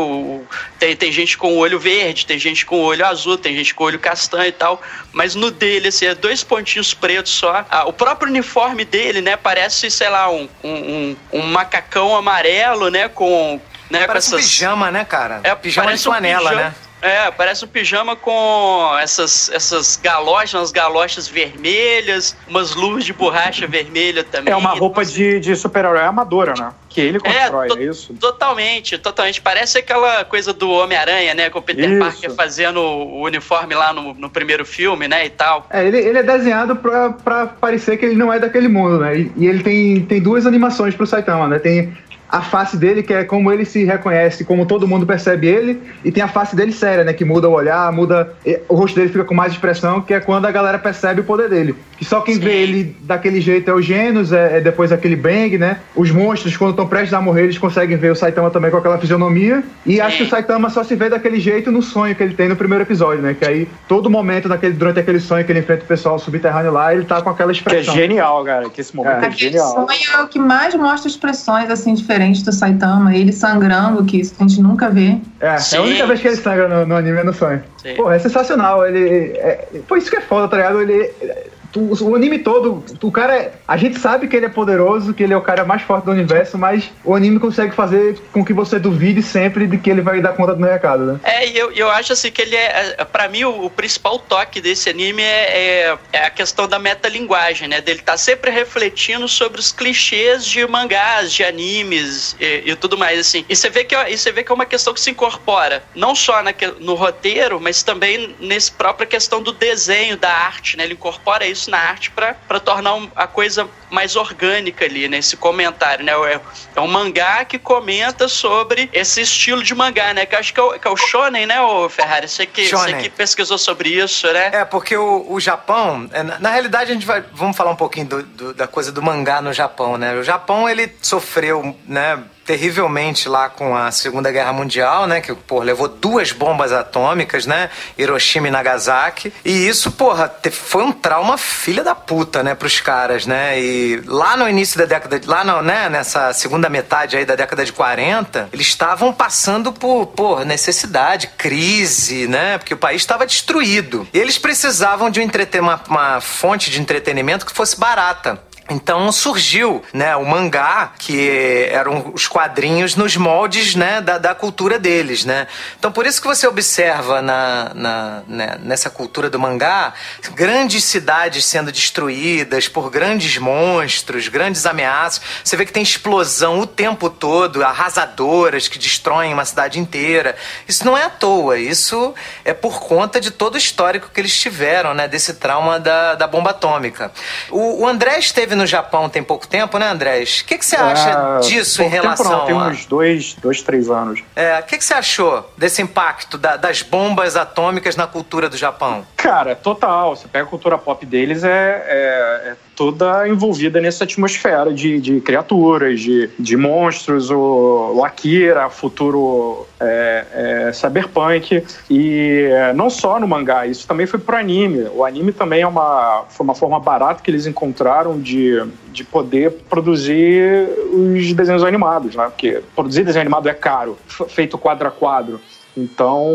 tem, tem gente com o olho verde, tem gente com o olho azul, tem gente com o olho castanho e tal. Mas no dele, assim, é dois pontinhos pretos só. Ah, o próprio uniforme dele, né? Parece, sei lá, um, um, um macacão amarelo, né? Com, né, parece essas... um pijama, né, cara? É, pijama de flanela, um né? É, parece um pijama com essas, essas galochas, umas galochas vermelhas, umas luzes de borracha vermelha também. É uma roupa de, de super-herói amadora, né? Que ele é, constrói, é, é isso? Totalmente, totalmente. Parece aquela coisa do Homem-Aranha, né? Com o Peter isso. Parker fazendo o uniforme lá no, no primeiro filme, né? E tal. É, ele, ele é desenhado pra, pra parecer que ele não é daquele mundo, né? E, e ele tem, tem duas animações pro Saitama, né? Tem a face dele, que é como ele se reconhece, como todo mundo percebe ele, e tem a face dele séria, né? Que muda o olhar, muda. O rosto dele fica com mais expressão, que é quando a galera percebe o poder dele. Que só quem Sim. vê ele daquele jeito é o Genos, é, é depois aquele Bang, né? Os monstros, quando estão prestes a morrer, eles conseguem ver o Saitama também com aquela fisionomia. E Sim. acho que o Saitama só se vê daquele jeito no sonho que ele tem no primeiro episódio, né? Que aí, todo momento, naquele, durante aquele sonho que ele enfrenta o pessoal subterrâneo lá, ele tá com aquela expressão. Que é genial, cara. Que esse momento é, é genial. sonho é o que mais mostra expressões, assim, diferentes diferente do Saitama, ele sangrando, que isso a gente nunca vê. É, Sim. é a única vez que ele sangra no, no anime é no sonho. Pô, é sensacional. Ele. É, pô, isso que é foda, tá ligado? Ele o anime todo, o cara, a gente sabe que ele é poderoso, que ele é o cara mais forte do universo, mas o anime consegue fazer com que você duvide sempre de que ele vai dar conta do recado, né? É, eu, eu acho assim que ele é, é para mim, o, o, principal toque desse anime é, é, é, a questão da metalinguagem, né? Dele tá sempre refletindo sobre os clichês de mangás, de animes e, e tudo mais, assim. E você vê que, é, e você vê que é uma questão que se incorpora, não só na, no roteiro, mas também nessa própria questão do desenho, da arte, né? Ele incorpora isso na arte para tornar um, a coisa mais orgânica ali, nesse né, comentário, né? É, é, um mangá que comenta sobre esse estilo de mangá, né? Que acho que é o, que é o shonen, né, o Ferrari? Você que, você que pesquisou sobre isso, né? É, porque o, o Japão, é, na, na, realidade a gente vai, vamos falar um pouquinho do, do, da coisa do mangá no Japão, né? O Japão, ele sofreu, né, terrivelmente lá com a Segunda Guerra Mundial, né? Que, pô, levou duas bombas atômicas, né? Hiroshima e Nagasaki. E isso, porra, foi um trauma filha da puta, né? Pros caras, né? E lá no início da década, lá no, né? Nessa segunda metade aí da década de 40, eles estavam passando por, por necessidade, crise, né? Porque o país estava destruído. E eles precisavam de um entreter, uma, uma fonte de entretenimento que fosse barata. Então surgiu, né, o mangá, que eram os quadrinhos nos moldes, né, da, da cultura deles, né. Então por isso que você observa na, na né, nessa cultura do mangá grandes cidades sendo destruídas por grandes monstros, grandes ameaças. Você vê que tem explosão o tempo todo, arrasadoras que destroem uma cidade inteira. Isso não é à toa, isso é por conta de todo o histórico que eles tiveram, né, desse trauma da, da bomba atômica. O, o André esteve no Japão tem pouco tempo, né, Andrés? O que, que você acha é, disso em relação tempo não, tem uns dois, dois, três anos. É, o que, que você achou desse impacto da, das bombas atômicas na cultura do Japão? Cara, total. Você pega a cultura pop deles, é, é, é toda envolvida nessa atmosfera de, de criaturas, de, de monstros, o, Akira, futuro é, é, cyberpunk. E não só no mangá, isso também foi pro anime. O anime também é uma, foi uma forma barata que eles encontraram de, de poder produzir os desenhos animados, né? Porque produzir desenho animado é caro, feito quadro a quadro. Então,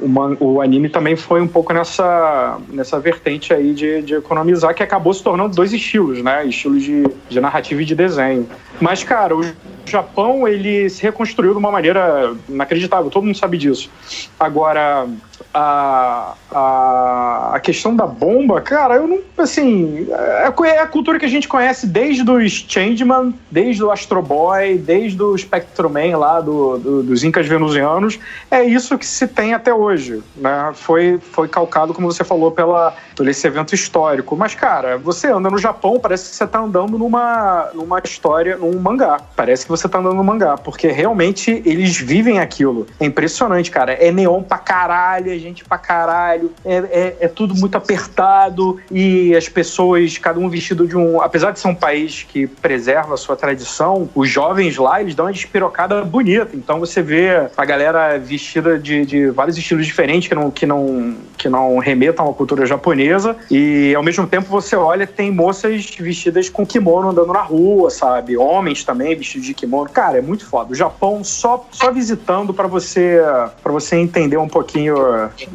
o, o, anime também foi um pouco nessa, nessa vertente aí de, de, economizar, que acabou se tornando dois estilos, né? Estilos de, de narrativa e de desenho. Mas, cara, o Japão, ele se reconstruiu de uma maneira inacreditável, todo mundo sabe disso. Agora, a, a, a questão da bomba, cara, eu não. Assim, é, é a cultura que a gente conhece desde os Changeman, desde o Astro Boy, desde o Spectrum Man lá do, do, dos Incas Venusianos. É isso que se tem até hoje. Né? Foi, foi calcado, como você falou, pela, por esse evento histórico. Mas, cara, você anda no Japão, parece que você tá andando numa, numa história, num mangá. Parece que você tá andando no mangá, porque realmente eles vivem aquilo. É impressionante, cara. É neon pra caralho, gente pra caralho, é, é, é tudo muito apertado e as pessoas, cada um vestido de um. Apesar de ser um país que preserva a sua tradição, os jovens lá, eles dão uma despirocada bonita. Então você vê a galera vestida de, de vários estilos diferentes que não, que, não, que não remetam à cultura japonesa. E ao mesmo tempo você olha, tem moças vestidas com kimono andando na rua, sabe? Homens também vestidos de kimono. Cara, é muito foda. O Japão, só, só visitando para você, pra você entender um pouquinho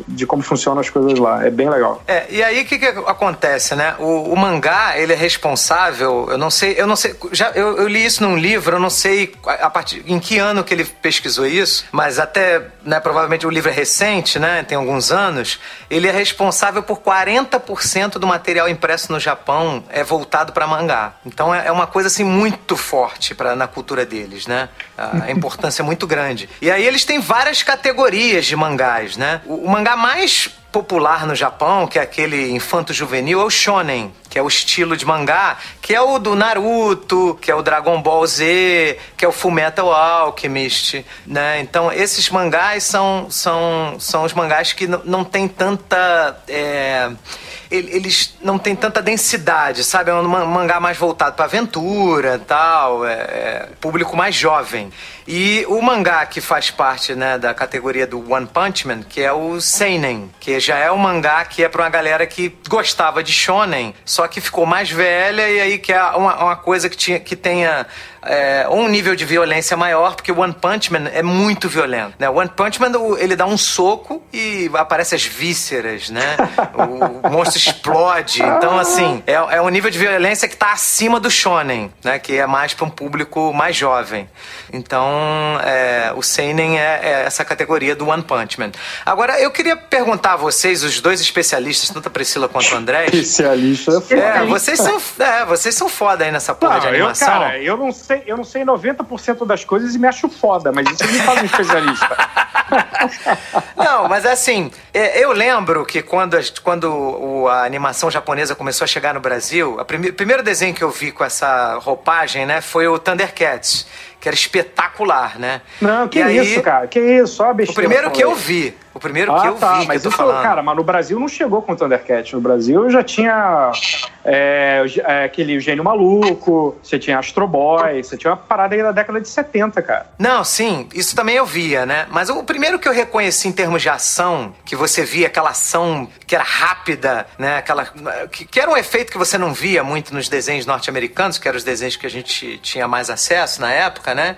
de como funcionam as coisas lá. É bem legal. É, e aí o que, que acontece, né? O, o, mangá, ele é responsável, eu não sei, eu não sei, já, eu, eu, li isso num livro, eu não sei a partir, em que ano que ele pesquisou isso, mas até, né, provavelmente o livro é recente, né, tem alguns anos, ele é responsável por 40% do material impresso no Japão é voltado para mangá. Então é, é, uma coisa assim muito forte para na cultura deles, né? A, a importância é muito grande. E aí eles têm várias categorias de mangás, né? o, o mangá mais popular no Japão, que é aquele infanto-juvenil, é o shonen, que é o estilo de mangá, que é o do Naruto, que é o Dragon Ball Z, que é o Fullmetal Alchemist, né? Então, esses mangás são, são, são os mangás que não tem tanta... É eles não têm tanta densidade, sabe? É um mangá mais voltado para aventura tal, é, é, público mais jovem. E o mangá que faz parte né, da categoria do One Punch Man, que é o Seinen, que já é um mangá que é para uma galera que gostava de shonen, só que ficou mais velha e aí quer uma, uma coisa que, tinha, que tenha é, um nível de violência maior, porque o One Punch Man é muito violento. Né? O One Punch Man, ele dá um soco e aparece as vísceras, né? o, monstro explode. Então, assim, é, é um nível de violência que está acima do shonen, né? Que é mais para um público mais jovem. Então, é, o Seinen é, é, essa categoria do One Punch Man. Agora, eu queria perguntar a vocês, os dois especialistas, tanto a Priscila quanto o André. Especialista é, é vocês são, é, vocês são foda aí nessa porra não, de animação. Eu, cara, eu não sei eu não sei 90% das coisas e me acho foda, mas isso me faz um especialista. não, mas assim, é, eu lembro que quando, quando a animação japonesa começou a chegar no Brasil, o primeiro desenho que eu vi com essa roupagem, né, foi o Thundercats que era espetacular, né? Não, que e isso, aí, cara, que isso, só besteira. O primeiro que eu vi, o primeiro ah, que eu tá, vi, mas eu isso, falando. Cara, mas no Brasil não chegou com o Thundercat. No Brasil já tinha é, é, aquele Gênio Maluco, você tinha Astro Boy, você tinha uma parada aí da década de 70, cara. Não, sim, isso também eu via, né? Mas o primeiro que eu reconheci em termos de ação, que você via aquela ação que era rápida, né? Aquela, que, que era um efeito que você não via muito nos desenhos norte-americanos, que eram os desenhos que a gente tinha mais acesso na época, né?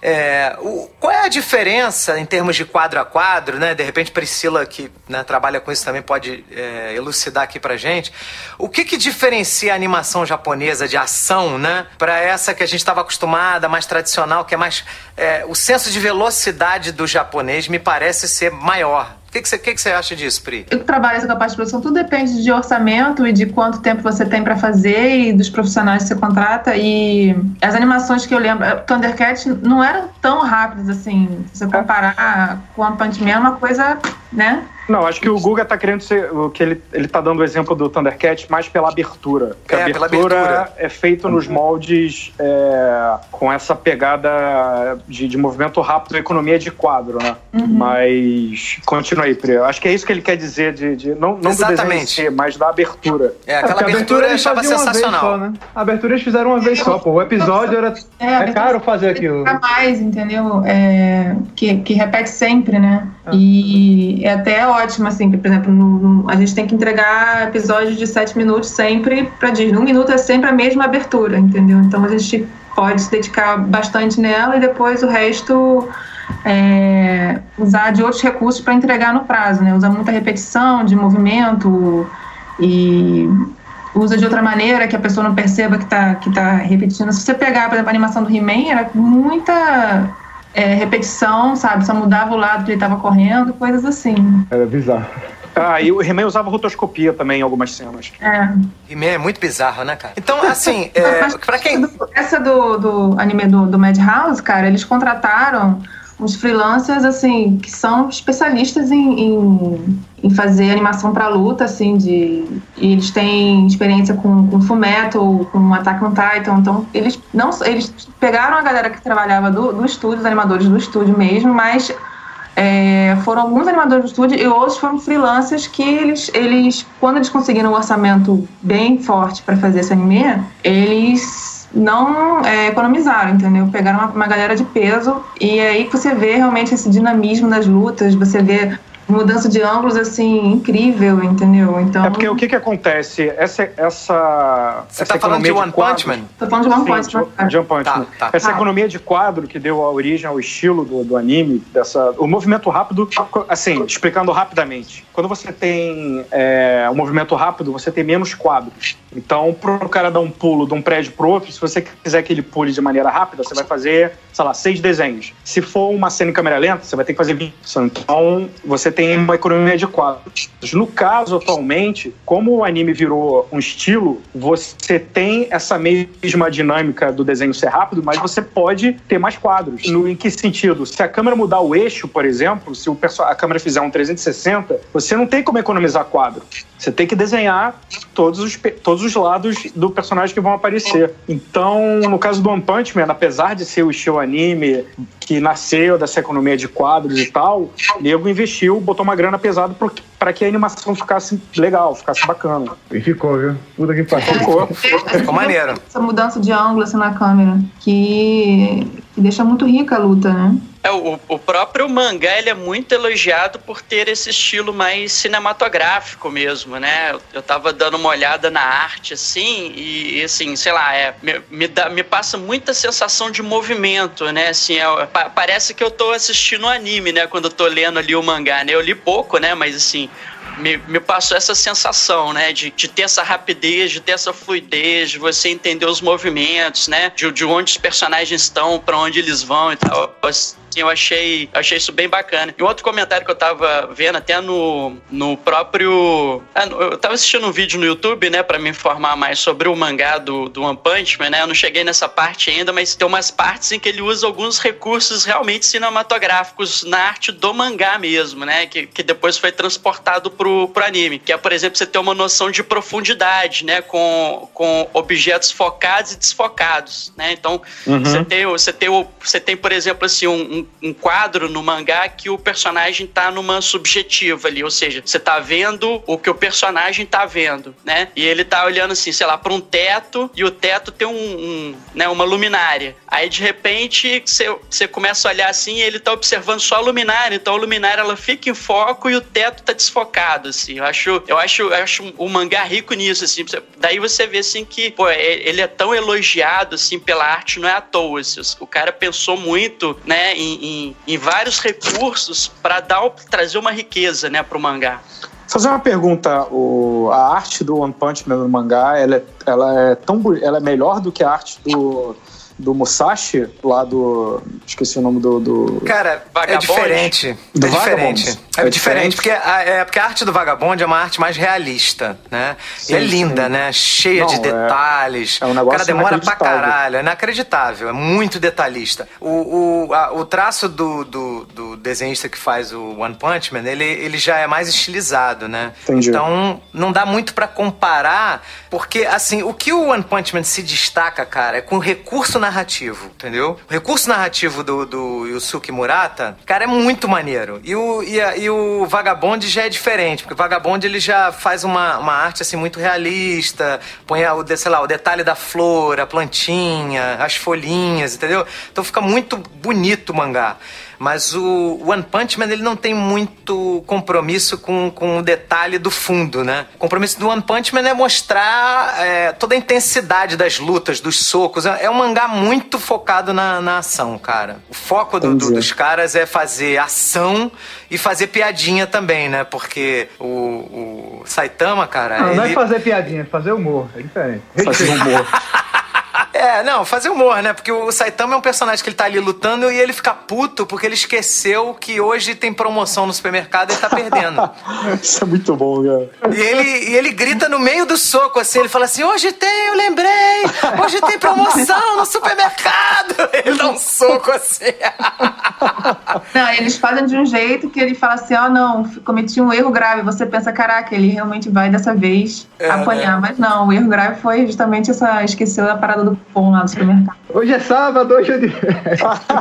É, o, qual é a diferença em termos de quadro a quadro, né? De repente Priscila, que né, trabalha com isso também, pode é, elucidar aqui pra gente. O que que diferencia a animação japonesa de ação, né? Para essa que a gente estava acostumada, mais tradicional, que é mais... É, o senso de velocidade do japonês me parece ser maior. O que, que, você, que, que você acha disso, Pri? Eu trabalho essa parte de produção, tudo depende de orçamento e de quanto tempo você tem para fazer e dos profissionais que você contrata. E as animações que eu lembro, Thundercat não eram tão rápidas assim. Se você comparar com One Punch Man, é uma coisa, né? Não, acho que o Guga tá querendo ser. O que ele, ele tá dando o exemplo do Thundercat mais pela abertura. Porque é, a abertura, abertura, é feito nos moldes é, com essa pegada de, de movimento rápido e economia de quadro, né? Uhum. Mas continua aí, Pri. Acho que é isso que ele quer dizer de. de não não Exatamente. do desenho mas da abertura. É, aquela é, abertura, eu achava sensacional. Só, né? A abertura eles fizeram uma vez só, pô. O episódio era. É, é caro fazer aquilo. mais, entendeu? É, que, que repete sempre, né? E é até ótimo, assim, que, por exemplo, no, no, a gente tem que entregar episódios de sete minutos sempre para Disney. Um minuto é sempre a mesma abertura, entendeu? Então a gente pode se dedicar bastante nela e depois o resto é, usar de outros recursos para entregar no prazo, né? Usar muita repetição de movimento e usa de outra maneira que a pessoa não perceba que está que tá repetindo. Se você pegar, por exemplo, a animação do He-Man, era muita é, repetição, sabe? Só mudava o lado que ele tava correndo, coisas assim. Era bizarro. Ah, e o He-Man usava rotoscopia também em algumas cenas. É. He-Man é muito bizarro, né, cara? Então, assim, é, pra quem. Essa do, do anime do, do Madhouse, cara, eles contrataram uns freelancers, assim, que são especialistas em, em, em fazer animação pra luta, assim, de... E eles têm experiência com, com Fullmetal, com Attack on Titan, então eles não... Eles pegaram a galera que trabalhava do, do estúdio, os animadores do estúdio mesmo, mas é, foram alguns animadores do estúdio e outros foram freelancers que eles, eles quando eles conseguiram um orçamento bem forte para fazer esse anime, eles não é, economizaram, entendeu? Pegaram uma, uma galera de peso e aí você vê realmente esse dinamismo nas lutas, você vê mudança de ângulos assim incrível, entendeu? Então É porque o que que acontece? Essa, essa, Você essa tá falando de One quadros- Punch Man? tô falando de One Punch Man. de- de One Punch Tá, Man. tá. Essa Tá. economia de quadro que deu a origem ao estilo do, do anime, dessa, o movimento rápido, assim, explicando rapidamente. Quando você tem é, um movimento rápido, você tem menos quadros. Então, para o cara dar um pulo de um prédio pro outro, se você quiser que ele pule de maneira rápida, você vai fazer, sei lá, seis desenhos. Se for uma cena em câmera lenta, você vai ter que fazer 20. Então, você tem uma economia de quadros. No caso, atualmente, como o anime virou um estilo, você tem essa mesma dinâmica do desenho ser rápido, mas você pode ter mais quadros. No, em que sentido? Se a câmera mudar o eixo, por exemplo, se a câmera fizer um 360, você não tem como economizar quadro. Você tem que desenhar todos os, todos os lados do personagem que vão aparecer. Então, no caso do One Punch Man, apesar de ser o estilo anime que nasceu dessa economia de quadros e tal, o nego investiu, botou uma grana pesada para que a animação ficasse legal, ficasse bacana. E ficou, viu? Puta que pariu. Ficou. Ficou maneiro. Essa mudança de ângulo assim, na câmera, que, que deixa muito rica a luta, né? É, o, o próprio mangá ele é muito elogiado por ter esse estilo mais cinematográfico mesmo, né? Eu, eu tava dando uma olhada na arte, assim, e, assim, sei lá, é, me, me, dá, me passa muita sensação de movimento, né? Assim, é, pa- parece que eu tô assistindo um anime, né? Quando eu tô lendo ali o mangá, né? Eu li pouco, né? Mas assim, me, me passou essa sensação, né? De, de ter essa rapidez, de ter essa fluidez, de você entender os movimentos, né? De, de onde os personagens estão, para onde eles vão e tal. Assim, eu achei, achei isso bem bacana. E um outro comentário que eu tava vendo até no, no próprio. ah, Eu tava assistindo um vídeo no YouTube, né, pra me informar mais sobre o mangá do, do One Punch Man, né? Eu não cheguei nessa parte ainda, mas tem umas partes em que ele usa alguns recursos realmente cinematográficos na arte do mangá mesmo, né? Que, que depois foi transportado pro, pro anime. Que é, por exemplo, você ter uma noção de profundidade, né? Com, com objetos focados e desfocados, né? Então, você tem, você tem, você tem, por exemplo, assim, um, um- quadro no mangá que o personagem tá numa subjetiva ali, ou seja, você tá vendo o que o personagem tá vendo, né? E ele tá olhando assim, sei lá, para um teto e o teto tem um, um, né, uma luminária. Aí de repente você, você começa a olhar assim e ele tá observando só a luminária, então a luminária ela fica em foco e o teto tá desfocado, assim. Eu acho, eu acho, eu acho o mangá rico nisso, assim. Daí você vê assim que, pô, é- ele é tão elogiado assim pela arte, não é à toa. assim. O cara pensou muito, né, em, em, em vários recursos para dar trazer uma riqueza, né, pro mangá. Fazer uma pergunta, o, a arte do One Punch Man no mangá, ela é, ela é tão ela é melhor do que a arte do, do Musashi, lá do. Esqueci o nome do. do- Cara, é Vagabonde? diferente. Do é diferente. É, É diferente, diferente? porque a, é, porque a arte do Vagabonde é uma arte mais realista, né? Sim, e é linda, sim. né? Cheia de Não, é- detalhes. é um o negócio cara demora pra caralho. É inacreditável. É muito detalhista. O, o, a- o traço do, do, do desenhista que faz o One Punch Man, ele, ele já é mais estilizado, né? Entendi. Então, não dá muito pra comparar, porque, assim, o que o One Punch Man se destaca, cara, é com o recurso narrativo, entendeu? O recurso narrativo do, do Yusuke Murata, cara, é muito maneiro. E o, e, e o Vagabond já é diferente, porque o Vagabond ele já faz uma, uma arte, assim, muito realista, põe, o, sei lá, o detalhe da flor, a plantinha, as folhinhas, entendeu? Então fica muito bonito o mangá. Mas o One Punch Man, ele não tem muito compromisso com, com o detalhe do fundo, né? O compromisso do One Punch Man é mostrar é, toda a intensidade das lutas, dos socos. É é um mangá muito focado na, na ação, cara. O foco do- do- dos caras é fazer ação e fazer piadinha também, né? Porque o, o Saitama, cara, Não, não é ele... fazer piadinha, é fazer humor. É diferente. Fazer humor. É, não, fazer humor, né? Porque o Saitama é um personagem que ele tá ali lutando e ele fica puto porque ele esqueceu que hoje tem promoção no supermercado e ele tá perdendo. Isso é muito bom, cara. E ele, e ele grita no meio do soco, assim, ele fala assim, hoje tem, eu lembrei, hoje tem promoção no supermercado. Ele dá um soco assim. Não, eles fazem de um jeito que ele fala assim, ó, oh, não, cometi um erro grave. Você pensa, caraca, ele realmente vai dessa vez é, apanhar. É. Mas não, o erro grave foi justamente essa, esqueceu a parada do cupom lá do supermercado. Hoje é sábado, hoje é dia.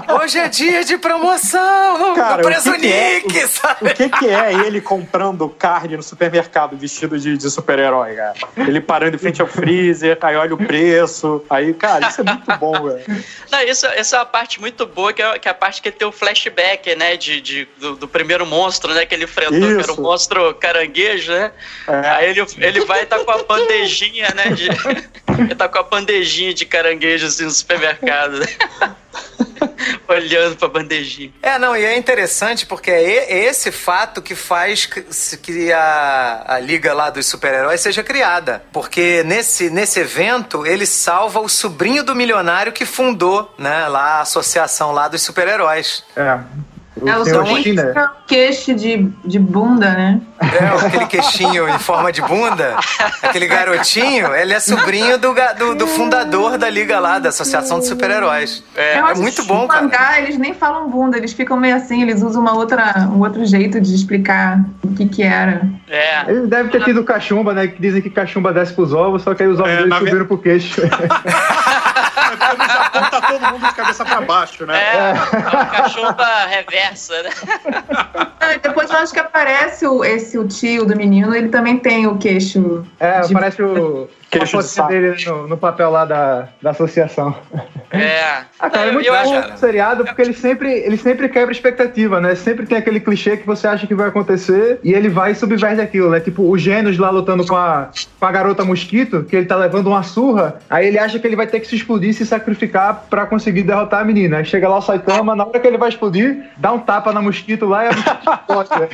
hoje é dia de promoção no, Cara, no preço que Nick, que é, sabe? O que, que é ele comprando carne no supermercado vestido de, de super-herói, cara? Ele parando em frente ao freezer, aí olha o preço. Aí, cara, isso é muito bom, velho. Não, isso, essa é uma parte muito boa, que é, que é a parte que tem o flashback, né? De, de do, do, primeiro monstro, né? Que ele enfrentou, isso. que era o monstro caranguejo, né? É. Aí ele, ele vai estar tá com a bandejinha, né? De, ele tá com a bandejinha de caranguejo assim no supermercado. Né? Olhando pra bandejinha. É, não, e é interessante porque é esse fato que faz que a, a liga lá dos super-heróis seja criada. Porque nesse, nesse evento ele salva o sobrinho do milionário que fundou, né, lá a associação lá dos super-heróis. É. É o seu queixo de, de bunda, né? É, aquele queixinho em forma de bunda. Aquele garotinho, ele é sobrinho do, do, do fundador da liga lá, da Associação de Super-Heróis. É, é muito bom, no cara. mangá, eles nem falam bunda, eles ficam meio assim, eles usam uma outra, um outro jeito de explicar o que que era. É. Eles devem ter tido cachumba, né? Que dizem que cachumba desce pros ovos, só que aí os ovos é, deles subiram pro queixo. tá todo mundo de cabeça pra baixo, né? É, é uma cachumba reversa, né? depois eu acho que aparece o, esse o tio do menino, ele também tem o queixo. É, de... aparece o, queixo de dele no, no, papel lá da, da associação. É. Ah, cara, é muito bom o seriado porque ele sempre, ele sempre quebra expectativa, né? Sempre tem aquele clichê que você acha que vai acontecer e ele vai e subverte aquilo, né? Tipo, o Gênios lá lutando com a, com a garota mosquito, que ele tá levando uma surra, aí ele acha que ele vai ter que se explodir, se sacrificar para conseguir derrotar a menina. Aí chega lá o Saitama, na hora que ele vai explodir, dá um tapa na mosquito lá e a mosquito explode. Né?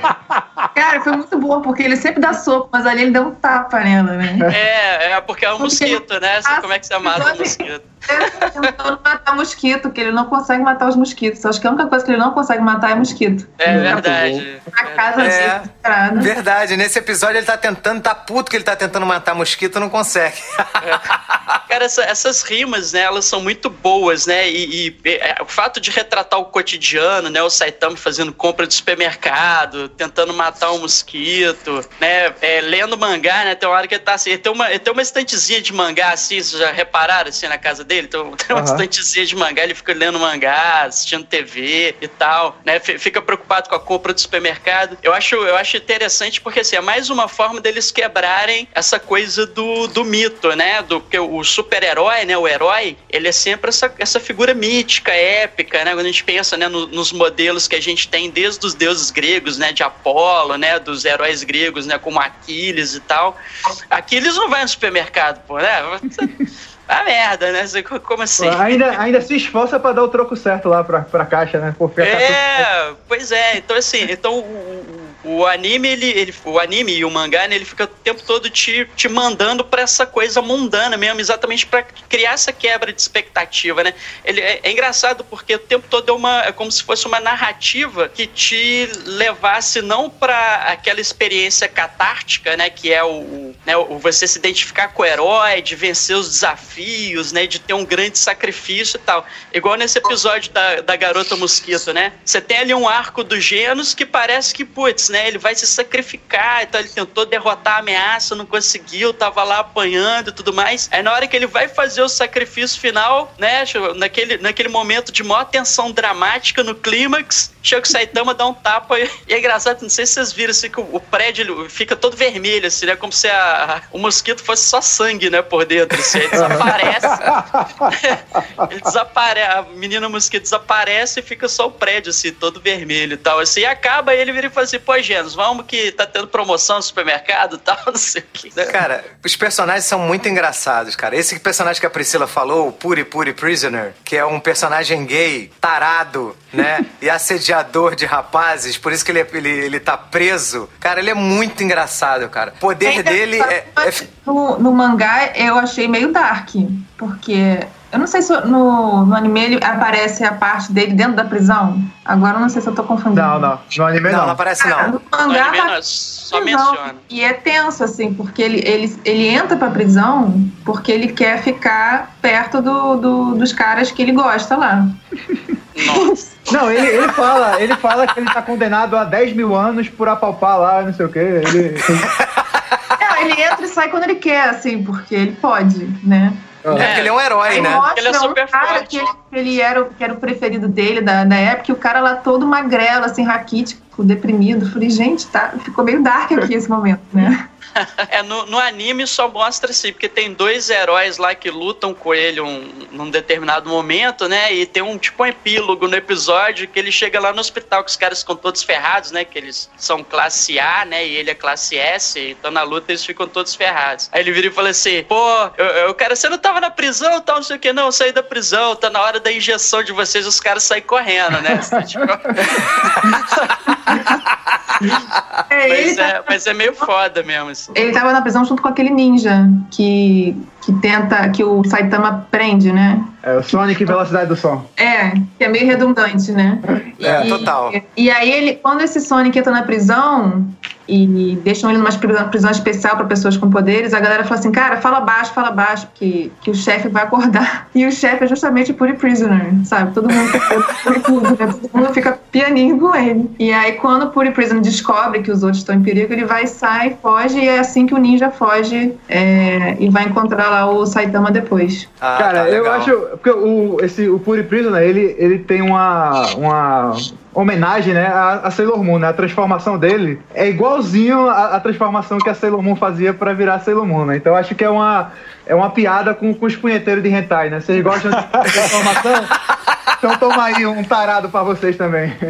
Cara, foi muito bom, porque ele sempre dá soco, mas ali ele deu um tapa nela, né? É, é porque é um mosquito, né? Como é que você mata um mosquito? Tentando matar mosquito, que ele não consegue matar os mosquitos. Acho que a única coisa que ele não consegue matar é mosquito. É verdade. A casa é, é Verdade. Nesse episódio ele tá tentando, tá puto que ele tá tentando matar mosquito não consegue. É. Cara, essa, essas rimas, né, elas são muito boas, né? E, e, é, o fato de retratar o cotidiano, né? O Saitama fazendo compra de supermercado, tentando matar um mosquito, né? É, lendo mangá, né? Tem uma hora que ele tá assim, ele tem uma, ele tem uma estantezinha de mangá assim, vocês já repararam assim na casa dele? Dele, então tem uma uhum. estantezinha de mangá, ele fica lendo mangá, assistindo TV e tal, né? Fica preocupado com a compra do supermercado. Eu acho, eu acho interessante porque assim, é mais uma forma deles quebrarem essa coisa do, do mito, né? Do que o super-herói, né? O herói, ele é sempre essa, essa figura mítica, épica, né? Quando a gente pensa, né, no, nos modelos que a gente tem desde os deuses gregos, né, de Apolo, né, dos heróis gregos, né, como Aquiles e tal. Aquiles não vai no supermercado, pô, né? Ah, merda, né? Como assim? Ainda, ainda se esforça para dar o troco certo lá pra, pra caixa, né? Porque é, pois é. Então, assim, então o, o anime, ele, ele, o anime e o mangá, né, ele fica o tempo todo te, te mandando para essa coisa mundana mesmo, exatamente para criar essa quebra de expectativa, né? Ele é, é, engraçado porque o tempo todo é uma é como se fosse uma narrativa que te levasse não para aquela experiência catártica, né, que é o, o, né, o você se identificar com o herói, de vencer os desafios, né, de ter um grande sacrifício e tal. Igual nesse episódio da, da garota mosquito, né? Você tem ali um arco do Genos que parece que, putz, né? Ele vai se sacrificar, então ele tentou derrotar a ameaça, não conseguiu, tava lá apanhando e tudo mais. Aí na hora que ele vai fazer o sacrifício final, né? Naquele, naquele momento de maior tensão dramática no clímax, chega o Saitama, dá um tapa e, e, é engraçado, não sei se vocês viram assim, que o, o prédio fica todo vermelho, assim, né? Como se a, o mosquito fosse só sangue, né? Por dentro, assim, ele desaparece. ele desaparece, a menina mosquito desaparece e fica só o prédio, assim, todo vermelho e tal. Assim, e acaba ele vira e fala assim, pô, Genos, vamos que tá tendo promoção no supermercado e tal, não sei o que. Né? Cara, os personagens são muito engraçados, cara. Esse personagem que a Priscila falou, o Puri Puri Prisoner, que é um personagem gay, tarado, né? e de rapazes, por isso que ele, é, ele, ele tá preso. Cara, ele é muito engraçado, cara. O poder dele é, é... No, no mangá eu achei meio dark, porque Eu não sei se no, no anime ele aparece a parte dele dentro da prisão. Agora eu não sei se eu tô confundindo. Não, não. No anime não. Não, não aparece não. No mangá No anime tá não, só menciona. E é tenso, assim, porque ele, ele, ele entra pra prisão porque ele quer ficar perto do, do- dos caras que ele gosta lá. Nossa. Não, ele, ele fala, ele fala que ele tá condenado a 10 mil anos por apalpar lá, não sei o quê. Ele, É, ele entra e sai quando ele quer, assim, porque ele pode, né? É porque ele é um herói, né? Ele é super um cara forte. que ele, que ele era, o- que era o preferido dele da, da época, e o cara lá todo magrelo, assim, raquítico, deprimido. Falei, gente, tá, ficou meio dark aqui esse momento, né? É, no, no anime só mostra assim, porque tem dois heróis lá que lutam com ele um, num determinado momento, né? E tem um tipo um epílogo no episódio que ele chega lá no hospital, que os caras ficam todos ferrados, né? Que eles são classe A, né? E ele é classe S, então na luta eles ficam todos ferrados. Aí ele vira e fala assim: pô, eu, eu cara, você não tava na prisão tal, não sei o que, não, eu saí da prisão, tá na hora da injeção de vocês, os caras saem correndo, né? Tipo, É, mas, tá- é, mas é meio foda mesmo. Assim. Ele tava na prisão junto com aquele ninja que, que tenta, que o Saitama prende, né? é o Sonic e Velocidade do Som. É, que é meio redundante, né? É, E- total. E aí ele, quando esse Sonic entra na prisão e deixam ele numa prisão, especial para pessoas com poderes, a galera fala assim, cara, fala baixo, fala baixo, que, que o chefe vai acordar. E o chefe é justamente o Puri Prisoner, sabe? Todo mundo fica, todo mundo fica pianinho com ele. E aí quando o Puri Prisoner descobre que os outros estão em perigo, ele vai, sai, foge, e é assim que o ninja foge é, e vai encontrar lá o Saitama depois. Ah, Cara, tá, eu acho. Porque o, esse, o Puri Prisoner, ele, ele tem uma, uma homenagem, né, a, a Sailor Moon, né? A transformação dele é igualzinho a, a transformação que a Sailor Moon fazia pra virar Sailor Moon, né? Então acho que é uma, é uma piada com, com os punheteiros de hentai, né? Vocês gostam de transformação? Então toma aí um tarado pra vocês também.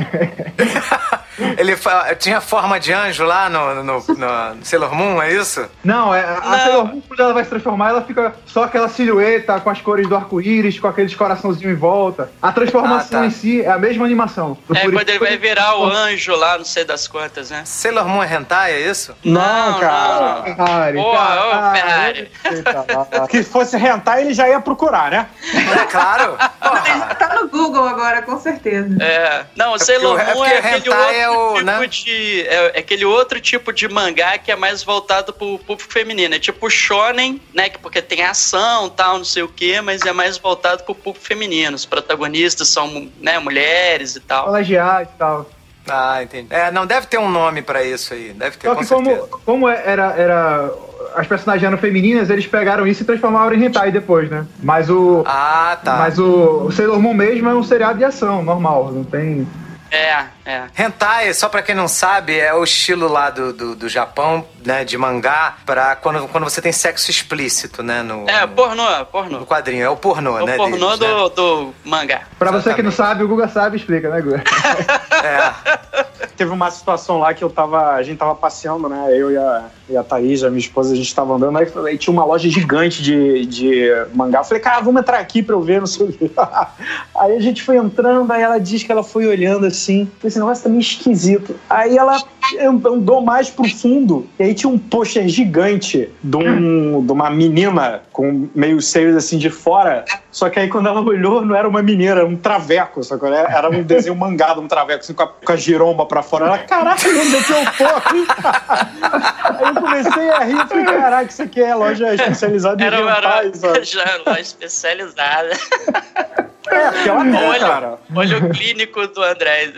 Ele tinha forma de anjo lá no, no, no Sailor Moon, é isso? Não, é, a Não. Sailor Moon, quando ela vai se transformar, ela fica só aquela silhueta com as cores do arco-íris, com aqueles coraçãozinhos em volta. A transformação Ah, tá. em si é a mesma animação. É Puri quando ele vai virar o anjo lá, não sei das quantas, né? Sailor Moon é hentai, é isso? Não, cara. não. Ferrari, Pô, cara, ô, Ferrari. eita, lá. Que fosse rentar, ele já ia procurar, né? É claro. Porra. Tá no Google agora, com certeza. É, não, o porque Sailor o- é Moon porque é, aquele outro é o, tipo né? de. É, é aquele outro tipo de mangá que é mais voltado pro público feminino. É tipo Shonen, né? que- Porque tem ação tal, não sei o quê, mas é mais voltado pro público feminino. Os protagonistas são né, mulheres e tal. Colegiais e tal. Ah, entendi. É, não deve ter um nome pra isso aí. Deve ter, Só com que como, certeza. como era, era. As personagens eram femininas, eles pegaram isso e transformaram em hentai depois, né? Mas o. Ah, tá. Mas o, o Sailor Moon mesmo é um seriado de ação, normal. Não tem. É, é. Hentai, só pra quem não sabe, é o estilo lá do, do, do Japão, né, de mangá, pra quando, quando você tem sexo explícito, né, no, É, no, pornô, no pornô. quadrinho. É o pornô, É né, o pornô deles, né? do, do mangá. Pra você que não Exatamente. sabe, o Guga sabe, explica, né, Guga? É. Teve uma situação lá que eu tava. A gente tava passeando, né? Eu e a, e a Thaís, a minha esposa, a gente tava andando, aí, aí tinha uma loja gigante de, de mangá. Eu falei, cara, vamos entrar aqui pra eu ver, não sei o quê. Aí a gente foi entrando, aí ela diz que ela foi olhando assim. Esse negócio tá meio esquisito. Aí ela andou mais pro fundo, e aí tinha um pôster gigante de, um, de uma menina com meio seios assim de fora. Só que aí quando ela olhou, não era uma menina, era um traveco, só que era um desenho mangá de um traveco, assim, com a, com a giromba pra fora. Ela, caraca, onde é que eu tô? aí eu comecei a rir, falei, caraca, isso aqui é loja especializada em Era uma hentai, sabe? já loja especializada. É, porque ela tem, Olha, cara. olha o clínico do André.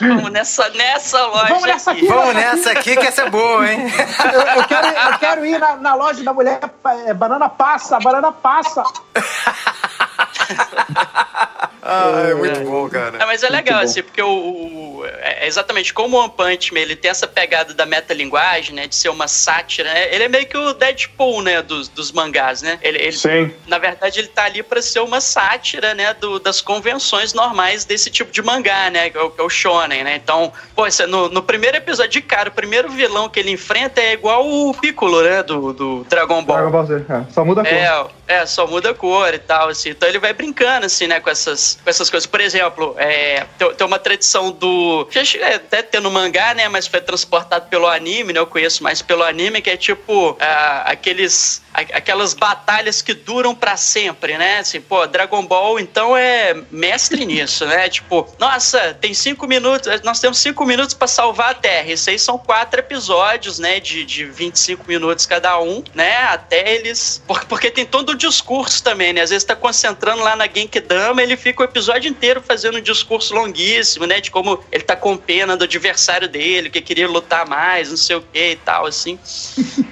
Vamos nessa, nessa loja. Vamos nessa aqui. Vamos nessa aqui que essa é boa, hein? Eu, eu quero, eu quero ir na, na loja da mulher, é, banana passa, banana passa. Ah, é muito bom, cara. Ah, mas é legal, assim, porque o, o- é exatamente como o One Punch Man, ele tem essa pegada da metalinguagem, né, de ser uma sátira, né, ele é meio que o Deadpool, né, dos, dos mangás, né, ele, ele- Sim. na verdade ele tá ali pra ser uma sátira, né, do- das convenções normais desse tipo de mangá, né, que é o, que é o shonen, né, então, pô, no, no primeiro episódio de cara, o primeiro vilão que ele enfrenta é igual o Piccolo, né, do, do Dragon Ball. Dragon Ball Z. é, só muda a cor. É, É, só muda a cor e tal, assim. Então ele vai brincando, assim, né, com essas, com essas coisas. Por exemplo, é, tem, tem uma tradição do. Já até ter no mangá, né? Mas foi transportado pelo anime, né? Eu conheço mais pelo anime, que é tipo é, aqueles. Aquelas batalhas que duram para sempre, né? Assim, pô, Dragon Ball então é mestre nisso, né? Tipo, nossa, tem cinco minutos, nós temos cinco minutos para salvar a Terra. Isso aí são quatro episódios, né? De, de 25 minutos cada um, né? Até eles. Porque tem todo discurso também, né? Às vezes tá concentrando lá na Genkidama, ele fica o episódio inteiro fazendo um discurso longuíssimo, né? De como ele tá com pena do adversário dele, que queria lutar mais, não sei o que e tal, assim.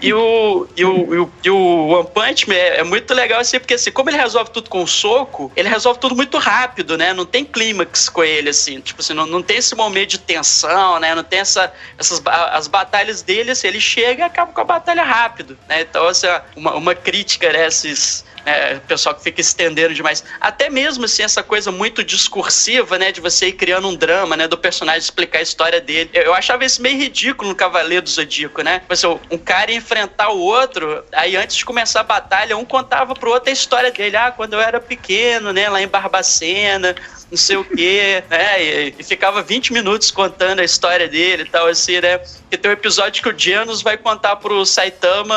E o, e o, e o, e o One Punch Man é, é, muito legal, assim, porque assim, como ele resolve tudo com um soco, ele resolve tudo muito rápido, né? Não tem clímax com ele, assim. Tipo assim, não, não tem esse momento de tensão, né? Não tem essa, essas as batalhas dele, assim, ele chega e acaba com a batalha rápido, né? Então, assim, uma, uma crítica, né? Esses, é, pessoal que fica estendendo demais. Até mesmo assim, essa coisa muito discursiva, né? De você ir criando um drama, né? Do personagem explicar a história dele. Eu, eu achava isso meio ridículo no Cavaleiro do Zodíaco, né? Você, um cara enfrentar o outro, aí antes de começar a batalha, um contava pro outro a história dele. Ah, quando eu era pequeno, né? Lá em Barbacena, não sei o quê, né? E, e, ficava 20 minutos contando a história dele e tal, assim, né? E tem um episódio que o Genos vai contar pro Saitama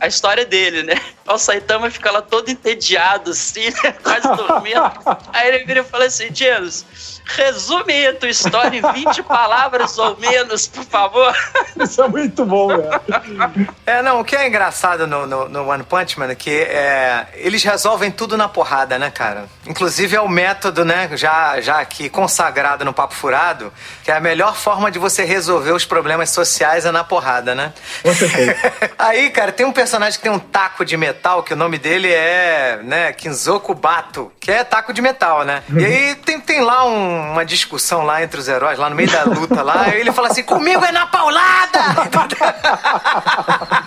a história dele, né? O Saitama fica lá todo entediado, assim, né? quase dormindo. Aí ele vira e fala assim, Genos, Resume a tua história em 20 palavras ou menos, por favor. Isso é muito bom, velho. É, não, o que é engraçado no, no, no One Punch Man é que é, eles resolvem tudo na porrada, né, cara? Inclusive é o método, né, já, já aqui consagrado no Papo Furado, que é a melhor forma de você resolver os problemas sociais é na porrada, né? Aí, cara, tem um personagem que tem um taco de metal, que o nome dele é, né, Kinzoku Bato, que é taco de metal, né? E aí tem, tem lá um uma discussão lá entre os heróis, lá no meio da luta lá, e ele fala assim, comigo é na paulada!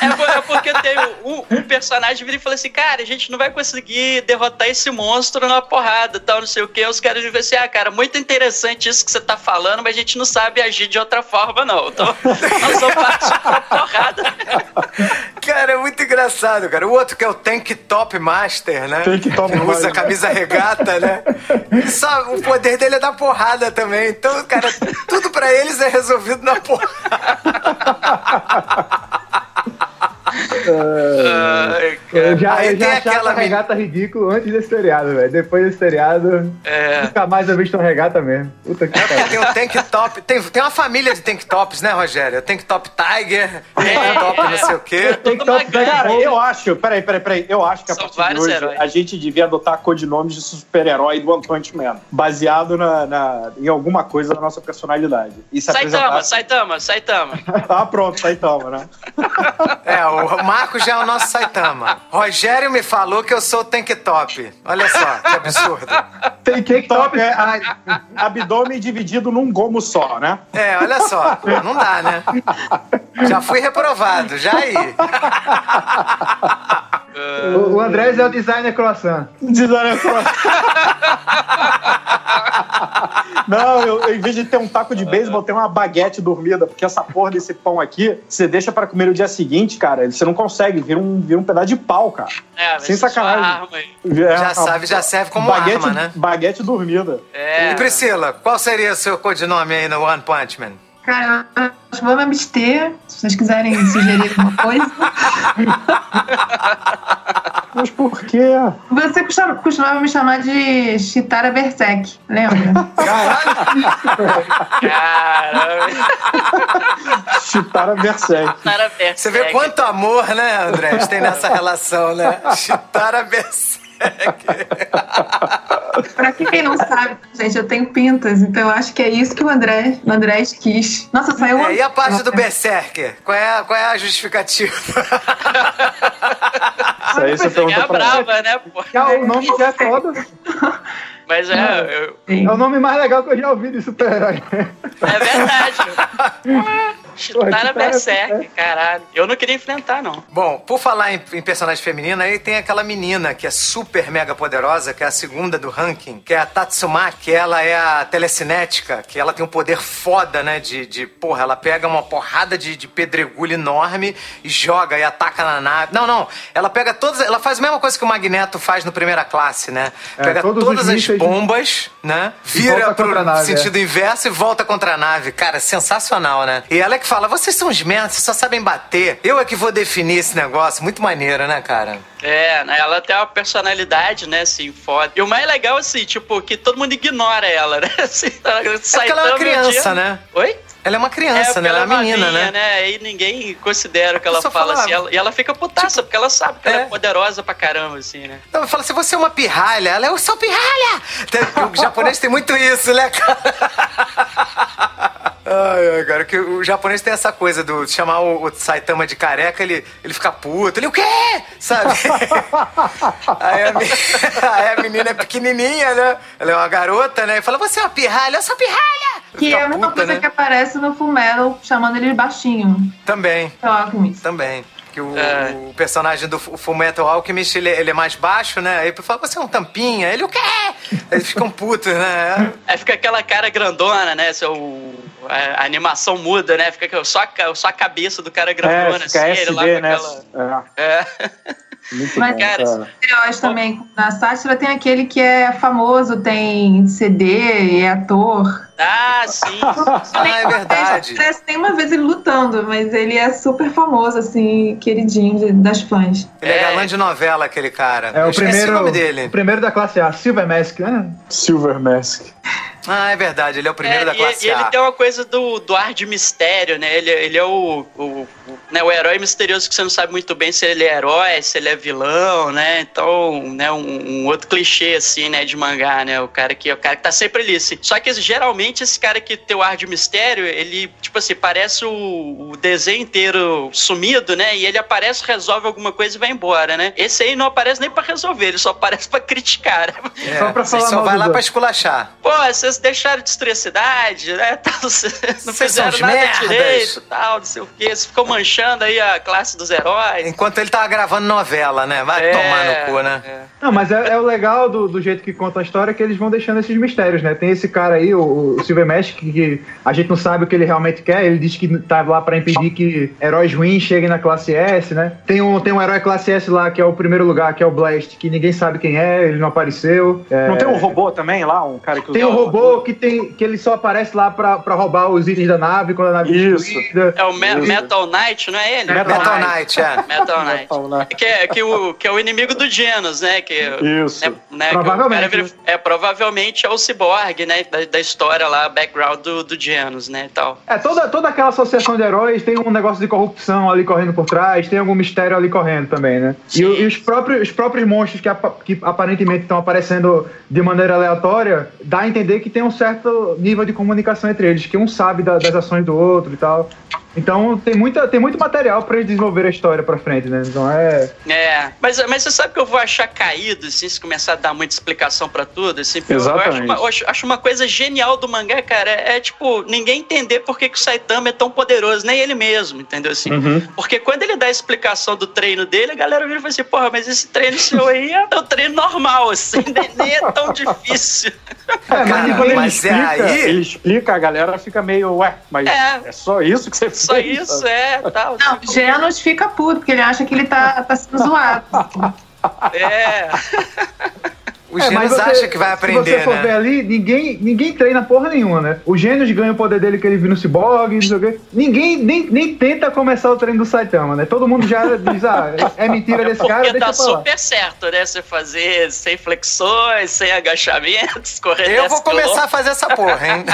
é, porque tem um, um, personagem vira e fala assim, cara, a gente não vai conseguir derrotar esse monstro na porrada, tal, não sei o que. Os caras vão assim, ah, cara, muito interessante isso que você tá falando, mas a gente não sabe agir de outra forma, não. Então, nós vamos partir pra porrada. Cara, é muito engraçado, cara. O outro que é o Tank Top Master, né? Tank Top que usa camisa regata, né? Só, o poder dele é dar porrada também. Então, cara, tudo para eles é resolvido na porrada. Uh, eu já, eu já achava aquela... regata ridículo antes desse seriado, velho. Depois desse seriado, é... nunca mais eu visto uma regata mesmo. Puta que é, tem o Tank Top, tem, tem uma família de Tank Tops, né, Rogério? Tank Top Tiger, Tank Top não sei o quê. Tank Top Cara, eu acho, peraí, peraí, peraí, eu acho que a São partir de hoje heróis. a gente devia adotar codinomes de super-herói do One Punch Man, baseado na, na, em alguma coisa da nossa personalidade. E Saitama, Saitama, Saitama. ah, pronto, Saitama, né? É, o Marco já é o nosso Saitama. Rogério me falou que eu sou o Tank Top. Olha só, que absurdo. Tank Top é abdômen dividido num gomo só, né? É, olha só. Não dá, né? Já fui reprovado, já aí. O, o Andrés é o designer croissant. Designer croissant. Não, eu, em vez de ter um taco de beisebol, tem uma baguete dormida, porque essa porra desse pão aqui, você deixa para comer no dia seguinte, cara, você não consegue, vira um, vira um pedaço de pau, cara. É, Sem sacanagem. É, já sabe, já serve como baguete, arma, né? Baguete dormida. É. E Priscila, qual seria o seu codinome aí no One Punch Man? Cara, acho que vou me abster. Se vocês quiserem sugerir alguma coisa. Mas por quê? Você costumava me chamar de Chitara Berserk, lembra? Caralho! Caralho! Chitara Berserk. Você vê quanto amor, né, André, tem nessa relação, né? Chitara Berserk. Pra quem não sabe, gente, eu tenho pintas, então eu acho que é isso que o André, o André quis. Nossa, saiu é, E a parte do Berserker? Qual é, qual é a justificativa? Isso aí você perguntou é pra brava, né, pô? o nome já é todo. Mas é. Eu... É o nome mais legal que eu já ouvi de super-herói. É verdade. Chitara Berserk, caralho. Eu não queria enfrentar, não. Bom, por falar em, em, personagem feminina, aí tem aquela menina que é super mega poderosa, que é a segunda do ranking, que é a Tatsumaki. Ela é a telecinética, que ela tem um poder foda, né? De, de porra, ela pega uma porrada de, de pedregulho enorme e joga e ataca na nave. Não, não. Ela pega todas. Ela faz a mesma coisa que o Magneto faz no primeira classe, né? É, pega todas as bombas, né? Vira pro nave, sentido é. inverso e volta contra a nave. Cara, sensacional, né? E ela é que fala: vocês são os merdas, vocês só sabem bater. Eu é que vou definir esse negócio. Muito maneiro, né, cara? É, né? ela tem uma personalidade, né, assim, foda. E o mais legal, assim, tipo, que todo mundo ignora ela, né? Assim, tá é porque ela é uma criança, né? Oi? Ela é uma criança, é, né? Ela é uma é menina, né? né? E ninguém considera o que ela fala assim. Ela, e ela fica putaça, tipo, porque ela sabe que é. ela é poderosa pra caramba, assim, né? Então, fala assim: você é uma pirralha. Ela é, eu sou pirralha! O japonês tem muito isso, né, cara? Ai, ai, cara, que o japonês tem essa coisa do chamar o, o, Saitama de careca, ele, ele fica puto, ele o quê? Sabe? aí, a, aí, a, menina é pequenininha, né? Ela é uma garota, né? E fala, você é uma pirralha, eu sou pirralha! Que é uma coisa né? que aparece no Fumero chamando ele de baixinho. Também. Também que o, é. o personagem do Fullmetal Alchemist, ele, ele, é mais baixo, né? Aí fala, você é um tampinha. Ele, o quê? Eles ficam putos, né? Aí fica aquela cara grandona, né? Seu, a, a animação muda, né? Fica só, só a cabeça do cara grandona, é, assim, SD, ele lá com né? aquela... É. é. Muito Mas, bom, cara, heróis também. Na sátira tem aquele que é famoso, tem CD, é ator. Ah, sim. ah, é verdade. Parece tem uma vez ele lutando, mas ele é super famoso, assim, queridinho das fãs. Ele é, é galã de novela, aquele cara. É o primeiro, o nome dele. O primeiro da classe A, Silver Mask, né? Silver Mask. Ah, é verdade, ele é o primeiro é, da classe e, A. E ele tem uma coisa do, do ar de mistério, né? Ele, ele é o, o, o, né, o herói misterioso que você não sabe muito bem se ele é herói, se ele é vilão, né? Então, né, um, um outro clichê, assim, né, de mangá, né? O cara que, o cara que tá sempre ali. Assim. Só que geralmente esse cara que tem o ar de mistério, ele, tipo assim, parece o, o desenho inteiro sumido, né? E ele aparece, resolve alguma coisa e vai embora, né? Esse aí não aparece nem pra resolver, ele só aparece pra criticar. Né? É, só pra falar só vai lá pra esculachar. Pô, vocês deixaram de destruir a cidade, né? Tal, não fizeram nada merdas. direito, tal, não sei o quê. Você ficou manchando aí a classe dos heróis. Enquanto ele tava gravando novela, né? Vai é, tomar no cu, né? É. Não, mas é, é, o legal do, do jeito que conta a história que eles vão deixando esses mistérios, né? Tem esse cara aí, o, o Silver Mesh, que, que, a gente não sabe o que ele realmente quer. Ele diz que tá lá para impedir que heróis ruins cheguem na classe S, né? Tem um, tem um herói classe S lá, que é o primeiro lugar, que é o Blast, que ninguém sabe quem é, ele não apareceu. Não tem um robô também lá? Um cara que Tem um robô que tem que ele só aparece lá pra, pra roubar os itens da nave quando a nave Isso. É o Me Isso. Metal Knight, não é ele? Metal, Metal Knight, é. Metal Knight. Metal Knight. Que, é, que, o, que é o inimigo do Genos, né? Que, Isso. É, né, provavelmente. Vira, é, provavelmente é o Cyborg, né? Da, da história lá, background do, do Genos, né? Tal. É, toda, toda aquela associação de heróis tem um negócio de corrupção ali correndo por trás, tem algum mistério ali correndo também, né? E, e, os, próprios, os próprios monstros que, que aparentemente estão aparecendo de maneira aleatória, dá a entender que tem um certo nível de comunicação entre eles, que um sabe da, das ações do outro e tal. Então tem, muita, tem muito material para desenvolver a história pra frente, né? Então é. É, mas, mas você sabe que eu vou achar caído, assim, se começar a dar muita explicação para tudo, assim. Exatamente. Eu acho, uma, eu acho uma coisa genial do mangá, cara, é, é, tipo, ninguém entender por que, que o Saitama é tão poderoso, nem ele mesmo, entendeu? Assim, uhum. Porque quando ele dá a explicação do treino dele, a galera vira e fala assim, porra, mas esse treino seu aí é o treino normal, assim, nem é tão difícil. É, mas, Cara, mas é explica, é aí. Ele explica, a galera fica meio, ué, mas é, é só isso que você fez? Só isso, é, tal. Não, Genos fica puto, porque ele acha que ele tá, tá sendo zoado. É. O é, Genos acha que vai aprender, Se você for né? ver ali, ninguém, ninguém treina porra nenhuma, né? O Genos ganha o poder dele que ele viu no Cyborg, não sei o quê. Ninguém nem, nem tenta começar o treino do Saitama, né? Todo mundo já diz, ah, é mentira desse cara, Porque deixa tá super certo, né? Você fazer sem flexões, sem agachamentos, correr Eu vou começar a fazer essa porra, hein?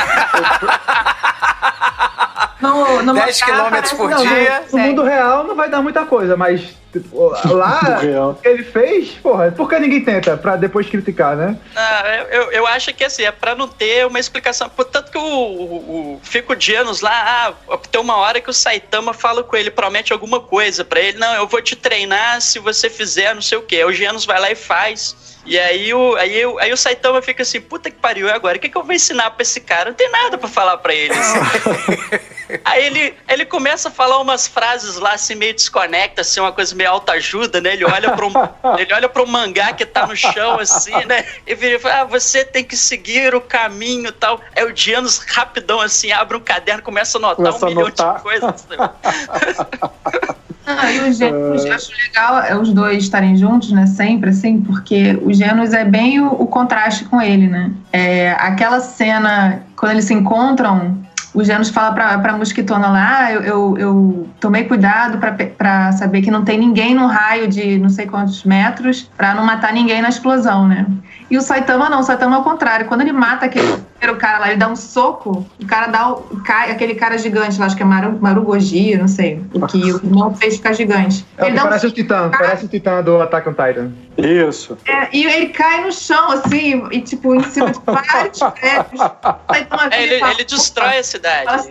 No, no 10 km por não, dia. No, no mundo real não vai dar muita coisa, mas tipo, lá o que ele fez, porra, por que ninguém tenta pra depois criticar, né? Ah, eu, eu acho que assim, é pra não ter uma explicação. Portanto que o, o, o Fico Dianos lá, ah, tem uma hora que o Saitama fala com ele, promete alguma coisa pra ele. Não, eu vou te treinar se você fizer não sei o quê. O Genos vai lá e faz. E aí o, aí, o, aí o Saitama fica assim, puta que pariu, e agora? O que, que eu vou ensinar pra esse cara? Não tem nada pra falar pra ele. Assim. Aí ele, ele começa a falar umas frases lá, assim, meio desconecta, assim, uma coisa meio autoajuda, né? Ele olha um, ele olha um mangá que tá no chão, assim, né? E vira e fala, ah, você tem que seguir o caminho e tal. Aí o Dianos, rapidão, assim, abre um caderno, começa a anotar começa um milhão de coisas. Ah, e os gêmeos, acho legal é os dois estarem juntos, né? Sempre, assim, porque o Genos é bem o, o, contraste com ele, né? É, aquela cena, quando eles se encontram, o Genos fala pra, pra mosquitona lá, ah, eu, eu, eu, tomei cuidado pra, pra saber que não tem ninguém no raio de não sei quantos metros pra não matar ninguém na explosão, né? E o Saitama não, o Saitama é o contrário. Quando ele mata aquele o cara lá, ele dá um soco, o cara dá o, cai, aquele cara gigante lá, acho que é Maru, Marugogi, não sei, o que o irmão fez ficar gigante. É, ele parece um, o Titã, cai, parece o Titã do Attack on Titan. Isso. É, e ele cai no chão, assim, e tipo, em cima de vários prédios. É, ele, ele destrói a cidade. Fala,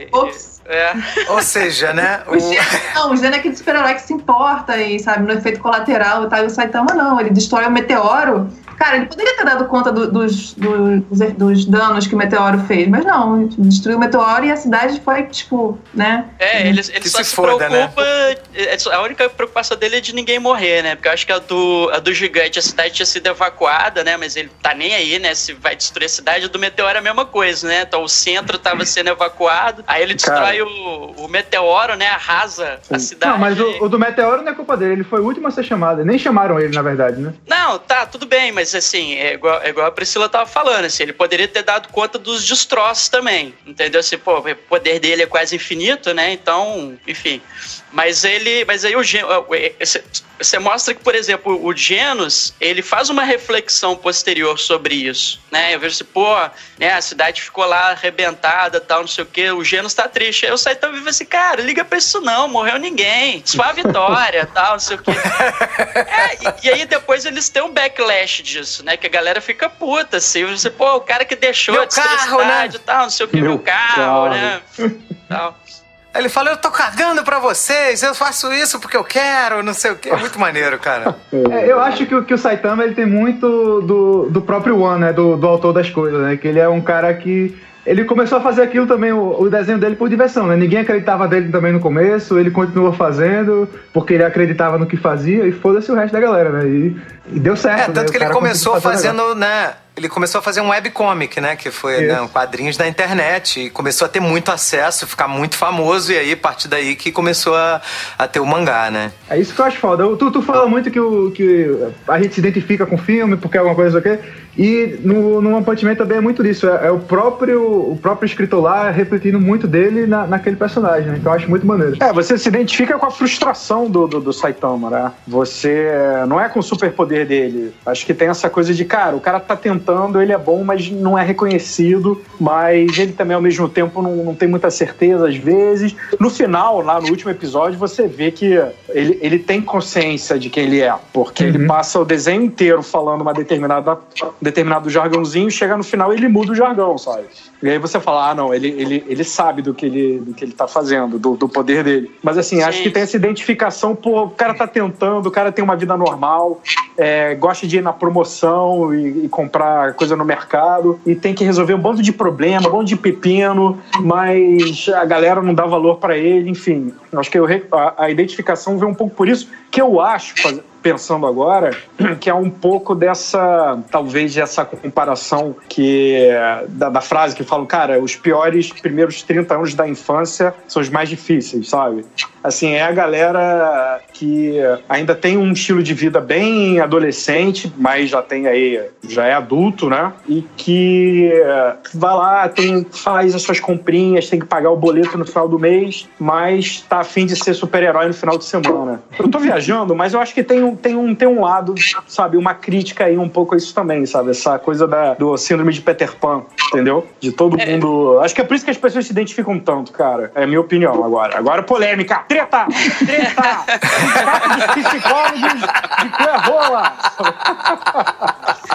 é. Ou seja, né? O, o Gênero, não, o Gênero é aquele super-herói que se importa e, sabe, no efeito colateral e tal. E o Saitama não, ele destrói o meteoro Cara, ele poderia ter dado conta do, dos, dos, dos, danos que o meteoro fez, mas não, destruiu o meteoro e a cidade foi, tipo, né? É, ele, ele só se, se foda, né? preocupa. Né? A única preocupação dele é de ninguém morrer, né? Porque eu acho que a do, a do gigante, a cidade tinha sido evacuada, né? Mas ele tá nem aí, né? Se vai destruir a cidade, a do meteoro é a mesma coisa, né? Então o centro tava sendo evacuado, aí ele destrói o, o meteoro, né? Arrasa Sim. a cidade. Não, mas o, o, do meteoro não é culpa dele, ele foi o último a ser chamado. Nem chamaram ele, na verdade, né? Não, tá, tudo bem, mas assim, é igual, é igual a Priscila tava falando, assim, ele poderia ter dado conta dos destroços também, entendeu? Assim, pô, o poder dele é quase infinito, né? Então, enfim. Mas ele. Mas aí o você mostra que, por exemplo, o Genos, ele faz uma reflexão posterior sobre isso, né? Eu vejo assim, pô, né, a cidade ficou lá arrebentada, tal, não sei o quê, o Genos tá triste. Aí o Saitama vive assim, cara, liga pra isso não, morreu ninguém, só a vitória, tal, não sei o quê. É, e, e, aí depois eles têm um backlash disso, né? Que a galera fica puta, assim, você, pô, o cara que deixou meu a carro, né? tal, não sei o que, meu, meu carro, carro, né? tal. Ele fala, eu tô cagando pra vocês, eu faço isso porque eu quero, não sei o quê. É muito maneiro, cara. É, eu acho que, que o Saitama ele tem muito do, do próprio One, né? Do, do autor das coisas, né? Que ele é um cara que ele começou a fazer aquilo também, o, desenho dele por diversão, né? Ninguém acreditava dele também no começo, ele continuou fazendo, porque ele acreditava no que fazia, e foda-se o resto da galera, né? E, e deu certo. É, tanto né? que ele começou fazendo, né? Ele começou a fazer um webcomic, né? Que foi né, um quadrinhos da internet. E começou a ter muito acesso, ficar muito famoso. E aí, a partir daí que começou a, a ter o mangá, né? É isso que eu acho foda. Tu, tu fala muito que, o, que a gente se identifica com o filme porque é alguma coisa aqui. E no, no One Punch Man também é muito disso. É, é, o, próprio, o próprio escritor lá refletindo muito dele na, naquele personagem, né? Então eu acho muito maneiro. É, você se identifica com a frustração do, do, do Saitama, né? Você não é com o superpoder dele. Acho que tem essa coisa de, cara, o cara tá tentando, ele é bom, mas não é reconhecido. Mas ele também, ao mesmo tempo, não, não tem muita certeza às vezes. No final, lá no último episódio, você vê que ele, ele tem consciência de quem ele é. Porque uhum. ele passa o desenho inteiro falando uma determinada determinado jargãozinho, chega no final e ele muda o jargão, sabe? E aí você fala, ah, não, ele, ele, ele sabe do que ele, do que ele tá fazendo, do, do poder dele. Mas assim, Sim. acho que tem essa identificação, pô, o cara tá tentando, o cara tem uma vida normal, é, gosta de ir na promoção e, e, comprar coisa no mercado, e tem que resolver um bando de problema, um bando de pepino, mas a galera não dá valor para ele, enfim. Acho que eu, a, a identificação vem um pouco por isso, que eu acho, pensando agora, que é um pouco dessa, talvez dessa comparação que da, da, frase que falam, cara, os piores primeiros 30 anos da infância são os mais difíceis, sabe? Assim, é a galera que ainda tem um estilo de vida bem adolescente, mas já tem aí, já é adulto, né? E que vai lá, tem, faz as suas comprinhas, tem que pagar o boleto no final do mês, mas tá afim de ser super-herói no final de semana. Eu tô viajando, mas eu acho que tem um tem um, tem um lado, sabe, uma crítica aí um pouco a isso também, sabe? Essa coisa da, do síndrome de Peter Pan, entendeu? De todo é. mundo. Acho que é por isso que as pessoas se identificam tanto, cara. É a minha opinião agora. Agora polêmica. Treta! Treta! dos psicólogos de Cuerrola!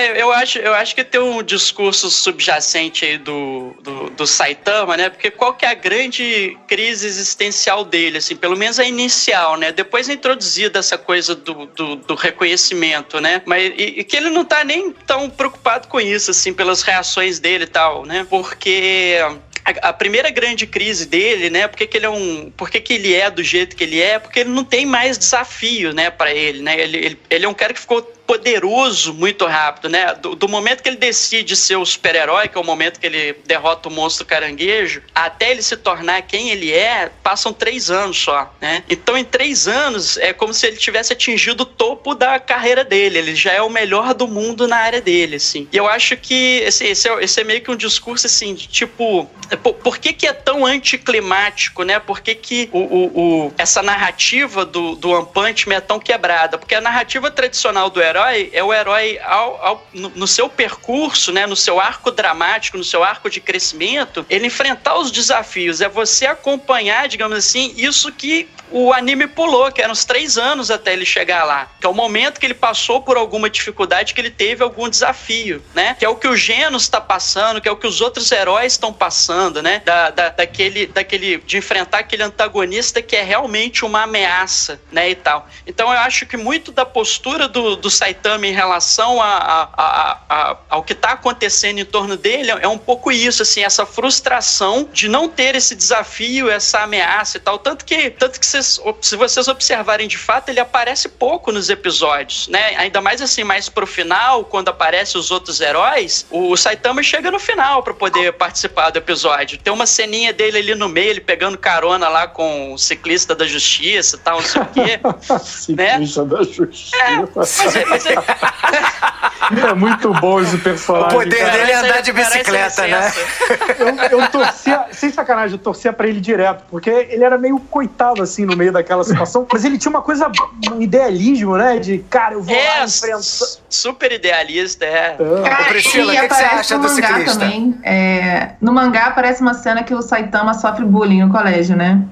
É, eu, acho, eu acho que tem um discurso subjacente aí do, do, do, Saitama, né? Porque qual que é a grande crise existencial dele, assim, pelo menos a inicial, né? Depois é introduzida essa coisa do, do, do reconhecimento, né? Mas e, e, que ele não tá nem tão preocupado com isso, assim, pelas reações dele e tal, né? Porque a, primeira grande crise dele, né? Porque que ele é um, porque que ele é do jeito que ele é? Porque ele não tem mais desafio, né, para ele, né? Ele, ele, ele é um cara que ficou poderoso muito rápido, né? Do, do momento que ele decide ser o super-herói, que é o momento que ele derrota o monstro caranguejo, até ele se tornar quem ele é, passam três anos só, né? Então, em três anos, é como se ele tivesse atingido o topo da carreira dele. Ele já é o melhor do mundo na área dele, assim. E eu acho que esse, esse, é, esse é meio que um discurso, assim, de tipo, por, por que que é tão anticlimático, né? Por que que o, o, o essa narrativa do, do One Punch Man é tão quebrada? Porque a narrativa tradicional do herói herói é o herói ao, ao, no, no, seu percurso, né, no seu arco dramático, no seu arco de crescimento, ele enfrentar os desafios, é você acompanhar, digamos assim, isso que o anime pulou, que eram uns três anos até ele chegar lá. Que é o momento que ele passou por alguma dificuldade, que ele teve algum desafio, né? Que é o que o Genos está passando, que é o que os outros heróis estão passando, né? Da, da, daquele, daquele, de enfrentar aquele antagonista que é realmente uma ameaça, né? E tal. Então eu acho que muito da postura do, do Saitama em relação a, a, a, ao que está acontecendo em torno dele é um pouco isso, assim, essa frustração de não ter esse desafio, essa ameaça e tal. Tanto que, tanto que vocês, se vocês observarem de fato, ele aparece pouco nos episódios, né? Ainda mais assim, mais pro final, quando aparecem os outros heróis, o Saitama chega no final para poder participar do episódio. Tem uma ceninha dele ali no meio, ele pegando carona lá com o ciclista da justiça e tal, não sei o quê. né? ciclista da justiça. É, mas é, mas é... é muito bom esse personagem. O poder dele é andar de bicicleta, né? Eu, eu torcia, sem sacanagem, eu torcia pra ele direto, porque ele era meio coitado assim no meio daquela situação, mas ele tinha uma coisa, um idealismo, né? De, cara, eu vou é, lá enfrentar. Super idealista, é. Cara, Priscila, o que, que, você acha do ciclista? Também, é, no mangá aparece uma cena que o Saitama sofre bullying no colégio, né?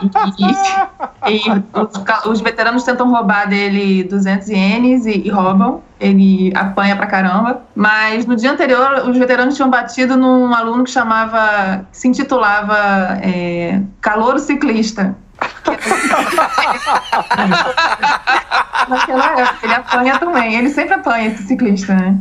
E, e, e os, os, veteranos tentam roubar dele 200 ienes e, e, roubam. Ele apanha pra caramba. Mas no dia anterior, os veteranos tinham batido num aluno que chamava, se intitulava é, Calouro Ciclista. Naquela época, ele apanha também. Ele sempre apanha, esse ciclista, né?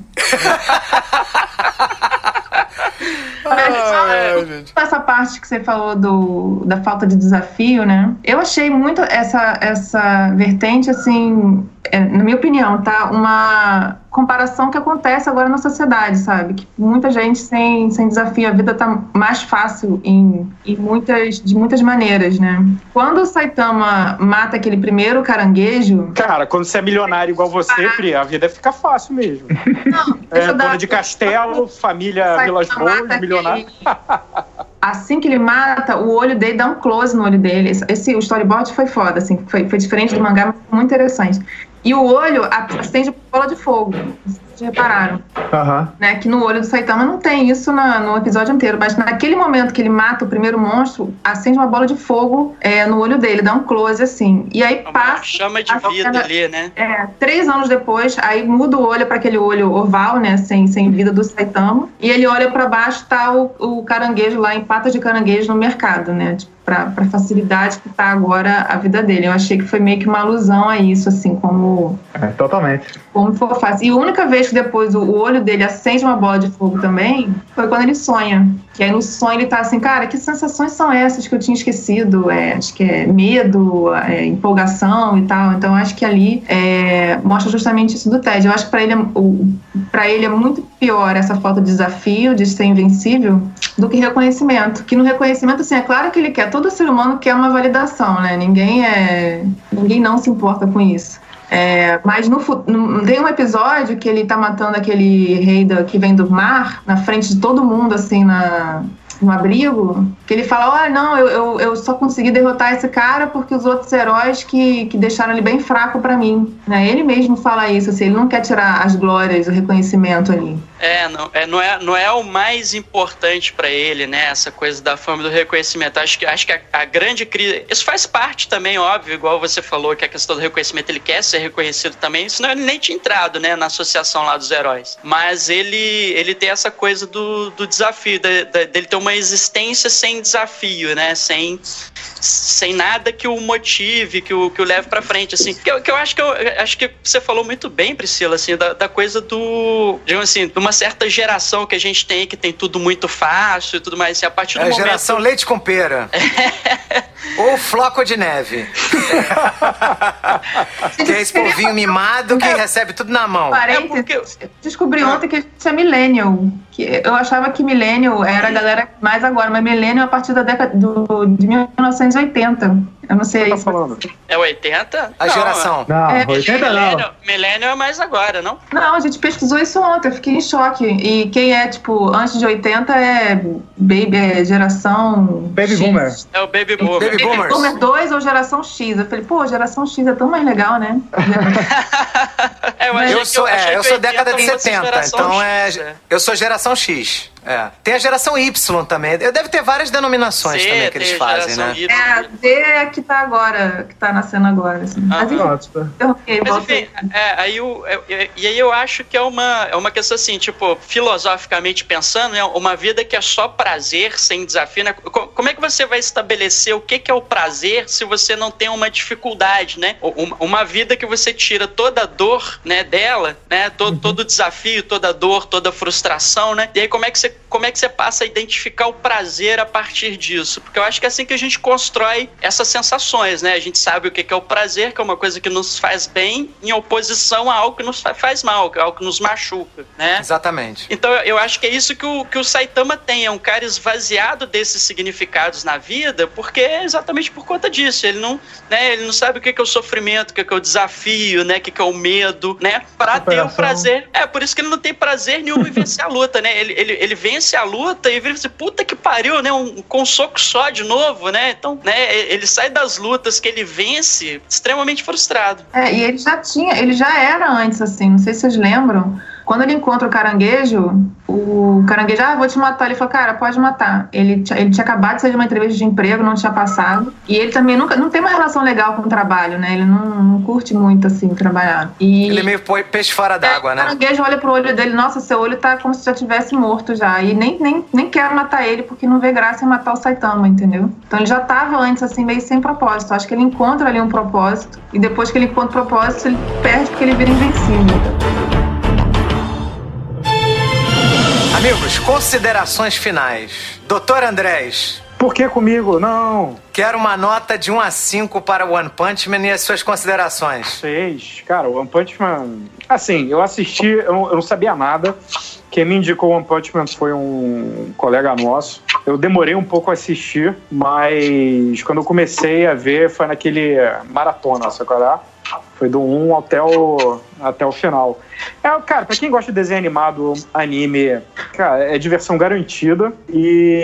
Mas, essa parte que você falou do, da falta de desafio, né? Eu achei muito essa, essa vertente, assim, na minha opinião, tá? Uma comparação que acontece agora na sociedade, sabe? Que muita gente sem, sem desafio, a vida tá mais fácil em, em muitas, de muitas maneiras, né? Quando o Saitama mata aquele primeiro caranguejo. Cara, quando você é milionário igual você, Pri, a vida fica fácil mesmo. Não, é, dona de castelo, família Vilas Boas, milionário. assim que ele mata, o olho dele dá um close no olho dele. Esse, o storyboard foi foda, assim, foi, foi diferente do mangá, mas foi muito interessante. E o olho acende bola de fogo. Vocês repararam? Uhum. Né? Que no olho do Saitama não tem isso na, no episódio inteiro. Mas naquele momento que ele mata o primeiro monstro, acende uma bola de fogo é, no olho dele, dá um close assim. E aí uma passa. Chama de vida cena, ali, né? É, três anos depois, aí muda o olho para aquele olho oval, né? Sem, sem vida do Saitama. E ele olha para baixo, tá o, o caranguejo lá em patas de caranguejo no mercado, né? Tipo, para facilidade que está agora a vida dele. Eu achei que foi meio que uma alusão a isso, assim, como. É, totalmente. Como for fácil. E a única vez que depois o olho dele acende uma bola de fogo também foi quando ele sonha. Que aí no sonho ele tá assim, cara, que sensações são essas que eu tinha esquecido? É, acho que é medo, é, empolgação e tal. Então acho que ali é, mostra justamente isso do Ted. Eu acho que para ele, é, ele é muito pior essa falta de desafio, de ser invencível, do que reconhecimento. Que no reconhecimento, assim, é claro que ele quer, todo ser humano quer uma validação, né? Ninguém é. Ninguém não se importa com isso. É, mas no, no, tem um episódio que ele tá matando aquele rei da, que vem do mar na frente de todo mundo, assim, na, no abrigo, que ele fala, olha, não, eu, eu, eu, só consegui derrotar esse cara porque os outros heróis que, que deixaram ele bem fraco para mim. Né? Ele mesmo fala isso, assim, ele não quer tirar as glórias, o reconhecimento ali. É, não é, não é, não é o mais importante para ele, né? Essa coisa da fama do reconhecimento. Acho que, acho que a, a, grande crise. Isso faz parte também, óbvio, igual você falou, que a questão do reconhecimento ele quer ser reconhecido também, senão ele nem tinha entrado, né, na associação lá dos heróis. Mas ele, ele tem essa coisa do, do desafio, de, de, dele ter uma existência sem desafio, né? Sem, sem nada que o motive, que o, que o leve para frente, assim. Que eu, que eu acho que eu acho que você falou muito bem, Priscila, assim, da, da coisa do, digamos assim, de uma certa geração que a gente tem, que tem tudo muito fácil e tudo mais. Assim, a partir do é a momento... geração leite com pera. Ou floco de neve. que é esse povinho mimado que recebe tudo na mão. É porque... Descobri ontem que tinha millennial. Que eu achava que millennial era a galera mais agora, mas millennial a partir da década do, de 1980. Eu não sei. Tá falando? É 80? A não, geração. Não, É, 80 não. Millennial, millennial é mais agora, não? Não, a gente pesquisou isso ontem, eu fiquei em choque. E quem é, tipo, antes de 80 é baby, é geração. Baby X. boomer. É o Baby Boomer. Baby Baby Boomers. Boomer 2 ou geração X? Eu falei, pô, geração X é tão mais legal, né? É, eu, Eu que- sou, achei é, eu sou 80 década de fosse 70, geração então X, é. Eu sou geração X. É. Tem a geração Y também. Eu deve ter várias denominações C, também que eles fazem, né? Y. É a D é que tá agora, que tá nascendo agora, assim. Ah, Mas enfim, Mas enfim, aí. é, aí o, é, e aí eu acho que é uma, é uma questão assim, tipo, filosoficamente pensando, é uma vida que é só prazer, sem desafio, né? Co- Como é que você vai estabelecer o que, que é o prazer se você não tem uma dificuldade, né? Uma, uma vida que você tira toda a dor, né, dela, né? Todo, todo o desafio, toda a dor, toda a frustração, né? E aí como é que você, como é que você passa a identificar o prazer a partir disso? Porque eu acho que é assim que a gente constrói essas sensações, né? A gente sabe o que que é o prazer, que é uma coisa que nos faz bem, em oposição a algo que nos fa- faz mal, que é algo que nos machuca, né? Exatamente. Então eu- acho que é isso que o, que o Saitama tem, é um cara esvaziado desses significados na vida, porque é exatamente por conta disso. Ele não, né, ele não sabe o que que é o sofrimento, o que que é o desafio, né, o que que é o medo, né, pra ter o Superação. prazer. É, por isso que ele não tem prazer nenhum em vencer a luta, né? Ele, ele, ele vence a luta e vira assim, puta que pariu, né, um, com um soco só de novo, né? Então, né, ele sai das lutas que ele vence extremamente frustrado. É, e ele já tinha, ele já era antes, assim, não sei se vocês lembram. Quando ele encontra o caranguejo, o caranguejo, ah, vou te matar. Ele falou, cara, pode matar. Ele, tinha- ele tinha acabado de sair de uma entrevista de emprego, não tinha passado. E ele também nunca, não tem uma relação legal com o trabalho, né? Ele não, não curte muito, assim, trabalhar. E Ele é meio peixe fora d'água, o né? caranguejo olha pro olho dele, nossa, seu olho tá como se já tivesse morto já. E nem, nem, nem quero matar ele, porque não vê graça em matar o Saitama, entendeu? Então ele já tava antes, assim, meio sem propósito. Acho que ele encontra ali um propósito, e depois que ele encontra o propósito, ele perde porque ele vira invencível. Amigos, considerações finais. Doutor Andrés, Por que comigo? Não. quero uma nota de 1 a 5 para One Punch Man e as suas considerações. Seis. Cara, o One Punch Man. Assim, eu assisti, eu não, eu não sabia nada. Quem me indicou o One Punch Man foi um colega nosso. Eu demorei um pouco a assistir, mas quando eu comecei a ver, foi naquele maratona, sacará? Foi do 1 até o, até o final. É, cara, pra quem gosta de desenho animado, anime, cara, é diversão garantida. E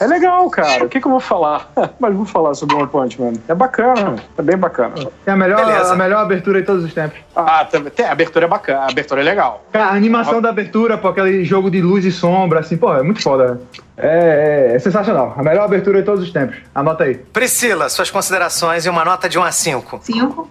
é legal, cara. O que, que eu vou falar? Mas vou falar sobre o One Punch Man. É bacana, é bem bacana. É a melhor, Beleza. a melhor abertura de todos os tempos. Ah, também. Tem, a abertura é bacana, a abertura é legal. Cara, a animação da abertura, pô, aquele jogo de luz e sombra, assim, pô, é muito foda. É, é- é sensacional. A melhor abertura de todos os tempos. Anota aí. Priscila, suas considerações e uma nota de 1 a 5. Cinco.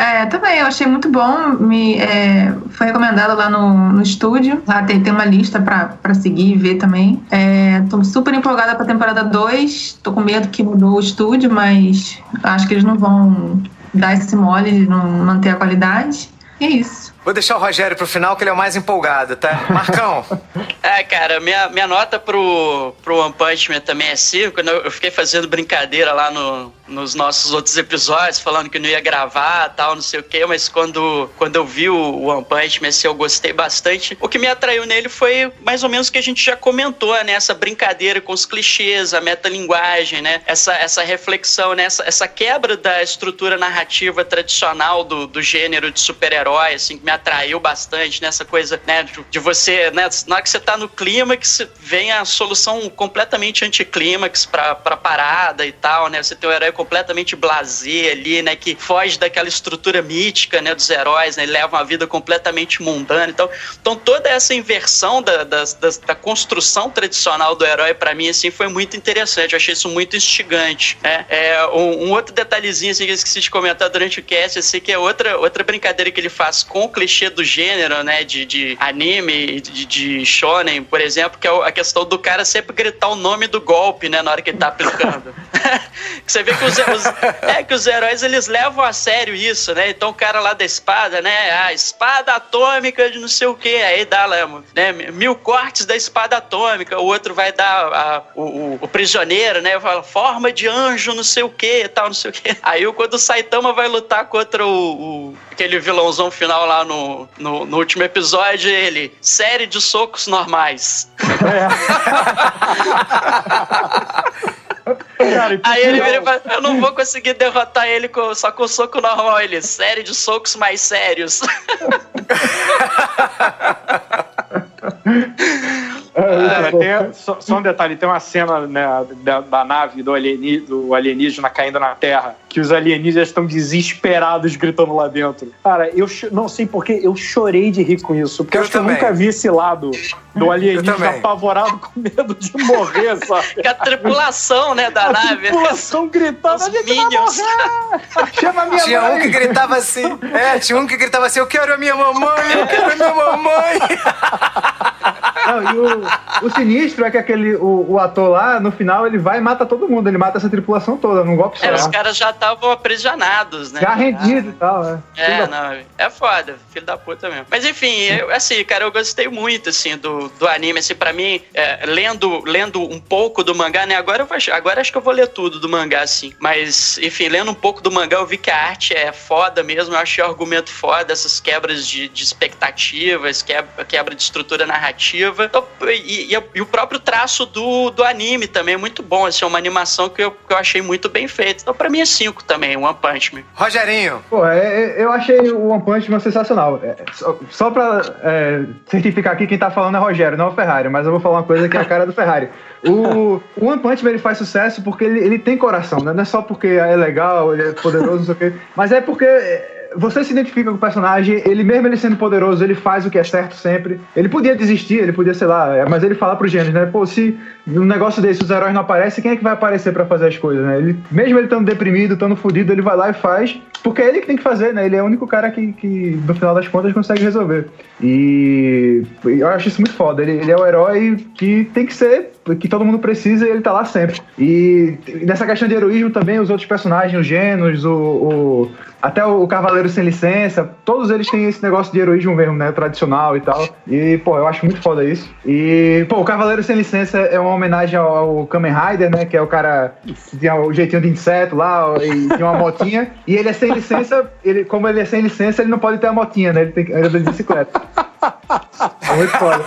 É, também, eu achei muito bom. Me, é, foi recomendado lá no, no estúdio. Lá tem, tem uma lista pra seguir e ver também. É, tô super empolgada pra temporada 2. Tô com medo que mudou o estúdio, mas acho que eles não vão dar esse mole de não manter a qualidade. E é isso. Vou deixar o Rogério pro final, que ele é o mais empolgado, tá? Marcão, É, cara, minha, minha nota pro, pro One Punch Man também é 5. Eu eu fiquei fazendo brincadeira lá no, nos nossos outros episódios, falando que não ia gravar tal, não sei o quê, mas quando, quando eu vi o One Punch Man, assim, eu gostei bastante. O que me atraiu nele foi mais ou menos o que a gente já comentou, né? Essa brincadeira com os clichês, a metalinguagem, né? Essa, essa reflexão, né? Essa, essa quebra da estrutura narrativa tradicional do, do gênero de super-herói, assim, que me atraiu bastante, nessa coisa, né, de, de você, né, na hora que você tá no clímax, vem a solução completamente anticlímax pra, pra parada e tal, né, você tem o herói completamente blasé ali, né? Que foge daquela estrutura mítica, né? Dos heróis, né? Leva uma vida completamente mundana. Então, então toda essa inversão da, da, da, da construção tradicional do herói, para mim, assim, foi muito interessante. Eu achei isso muito instigante. Né? É, um, um, outro detalhezinho assim, que eu esqueci de comentar durante o cast, assim, que é outra, outra brincadeira que ele faz com o clichê do gênero, né? De, de anime, de, de shonen, por exemplo, que é a questão do cara sempre gritar o nome do golpe, né? Na hora que ele tá aplicando. Você vê que os, os, é, que os heróis eles levam a sério isso, né? Então o cara lá da espada, né? A espada atômica de não sei o que, aí dá lá, né? Mil cortes da espada atômica, o outro vai dar a, o, o, o, prisioneiro, né? Fala, forma de anjo, não sei o que, tal, não sei o que. Aí quando o Saitama vai lutar contra o, o aquele vilãozão final lá no, no, no, último episódio, ele, série de socos normais. É. Cara, Aí ele vira e fala, eu não vou conseguir derrotar ele com, só com soco normal. Ele, série de socos mais sérios. É, tem, só, só, um detalhe, tem uma cena né, da, da, nave do, alieni, do alienígena caindo na Terra, que os alienígenas estão desesperados gritando lá dentro. Cara, eu não sei porque eu chorei de rir com isso, porque eu, acho que eu nunca vi esse lado do alienígena apavorado com medo de morrer, sabe? Que a tripulação, né, da a nave. A tripulação gritando, Os minions. Chama a minha tinha mãe. um que gritava assim, é, tinha um que gritava assim, eu quero a minha mamãe, eu quero a minha mamãe. Não, e o, o sinistro é que aquele, o, o, ator lá, no final, ele vai e mata todo mundo. Ele mata essa tripulação toda num golpe só. É, os caras já estavam aprisionados, né? Já rendido e tal, né? É, não, é foda. Filho da puta mesmo. Mas enfim, eu, assim, cara, eu gostei muito, assim, do, do anime. Assim, pra mim, é, lendo, lendo um pouco do mangá, né? Agora, eu vou, agora acho que eu vou ler tudo do mangá, assim. Mas, enfim, lendo um pouco do mangá, eu vi que a arte é foda mesmo. Eu achei o argumento foda, essas quebras de, de expectativas, quebra, quebra de estrutura narrativa. Então, e, e, e, o próprio traço do, do anime também é muito bom. Assim, é uma animação que eu, que eu achei muito bem feita. Então, pra mim é 5 também, One Punch Man. Rogerinho. Pô, é, é, eu achei o One Punch Man sensacional. É, só, só pra é, certificar aqui, quem tá falando é Rogério, não é o Ferrari. Mas eu vou falar uma coisa que é a cara do Ferrari. O, o One Punch Man ele faz sucesso porque ele, ele tem coração, né? Não é só porque é legal, ele é poderoso, não sei o quê. Mas é porque você se identifica com o personagem, ele mesmo ele sendo poderoso, ele faz o que é certo sempre. Ele podia desistir, ele podia, sei lá, é, mas ele fala pro gênero, né? Pô, se um negócio desse os heróis não aparecem, quem é que vai aparecer para fazer as coisas, né? Ele, mesmo ele estando deprimido, estando fodido, ele vai lá e faz, porque é ele que tem que fazer, né? Ele é o único cara que, que no final das contas, consegue resolver. E eu acho isso muito foda. Ele, ele é o herói que tem que ser que todo mundo precisa e ele tá lá sempre. E nessa questão de heroísmo também, os outros personagens, os Genos, o, o, até o Cavaleiro Sem Licença, todos eles têm esse negócio de heroísmo mesmo, né? Tradicional e tal. E, pô, eu acho muito foda isso. E, pô, o Cavaleiro Sem Licença é uma homenagem ao, Kamen Rider, né? Que é o cara que tinha o jeitinho de inseto lá e tinha uma motinha. E ele é sem licença, ele, como ele é sem licença, ele não pode ter a motinha, né? Ele tem que andar de bicicleta. É muito foda.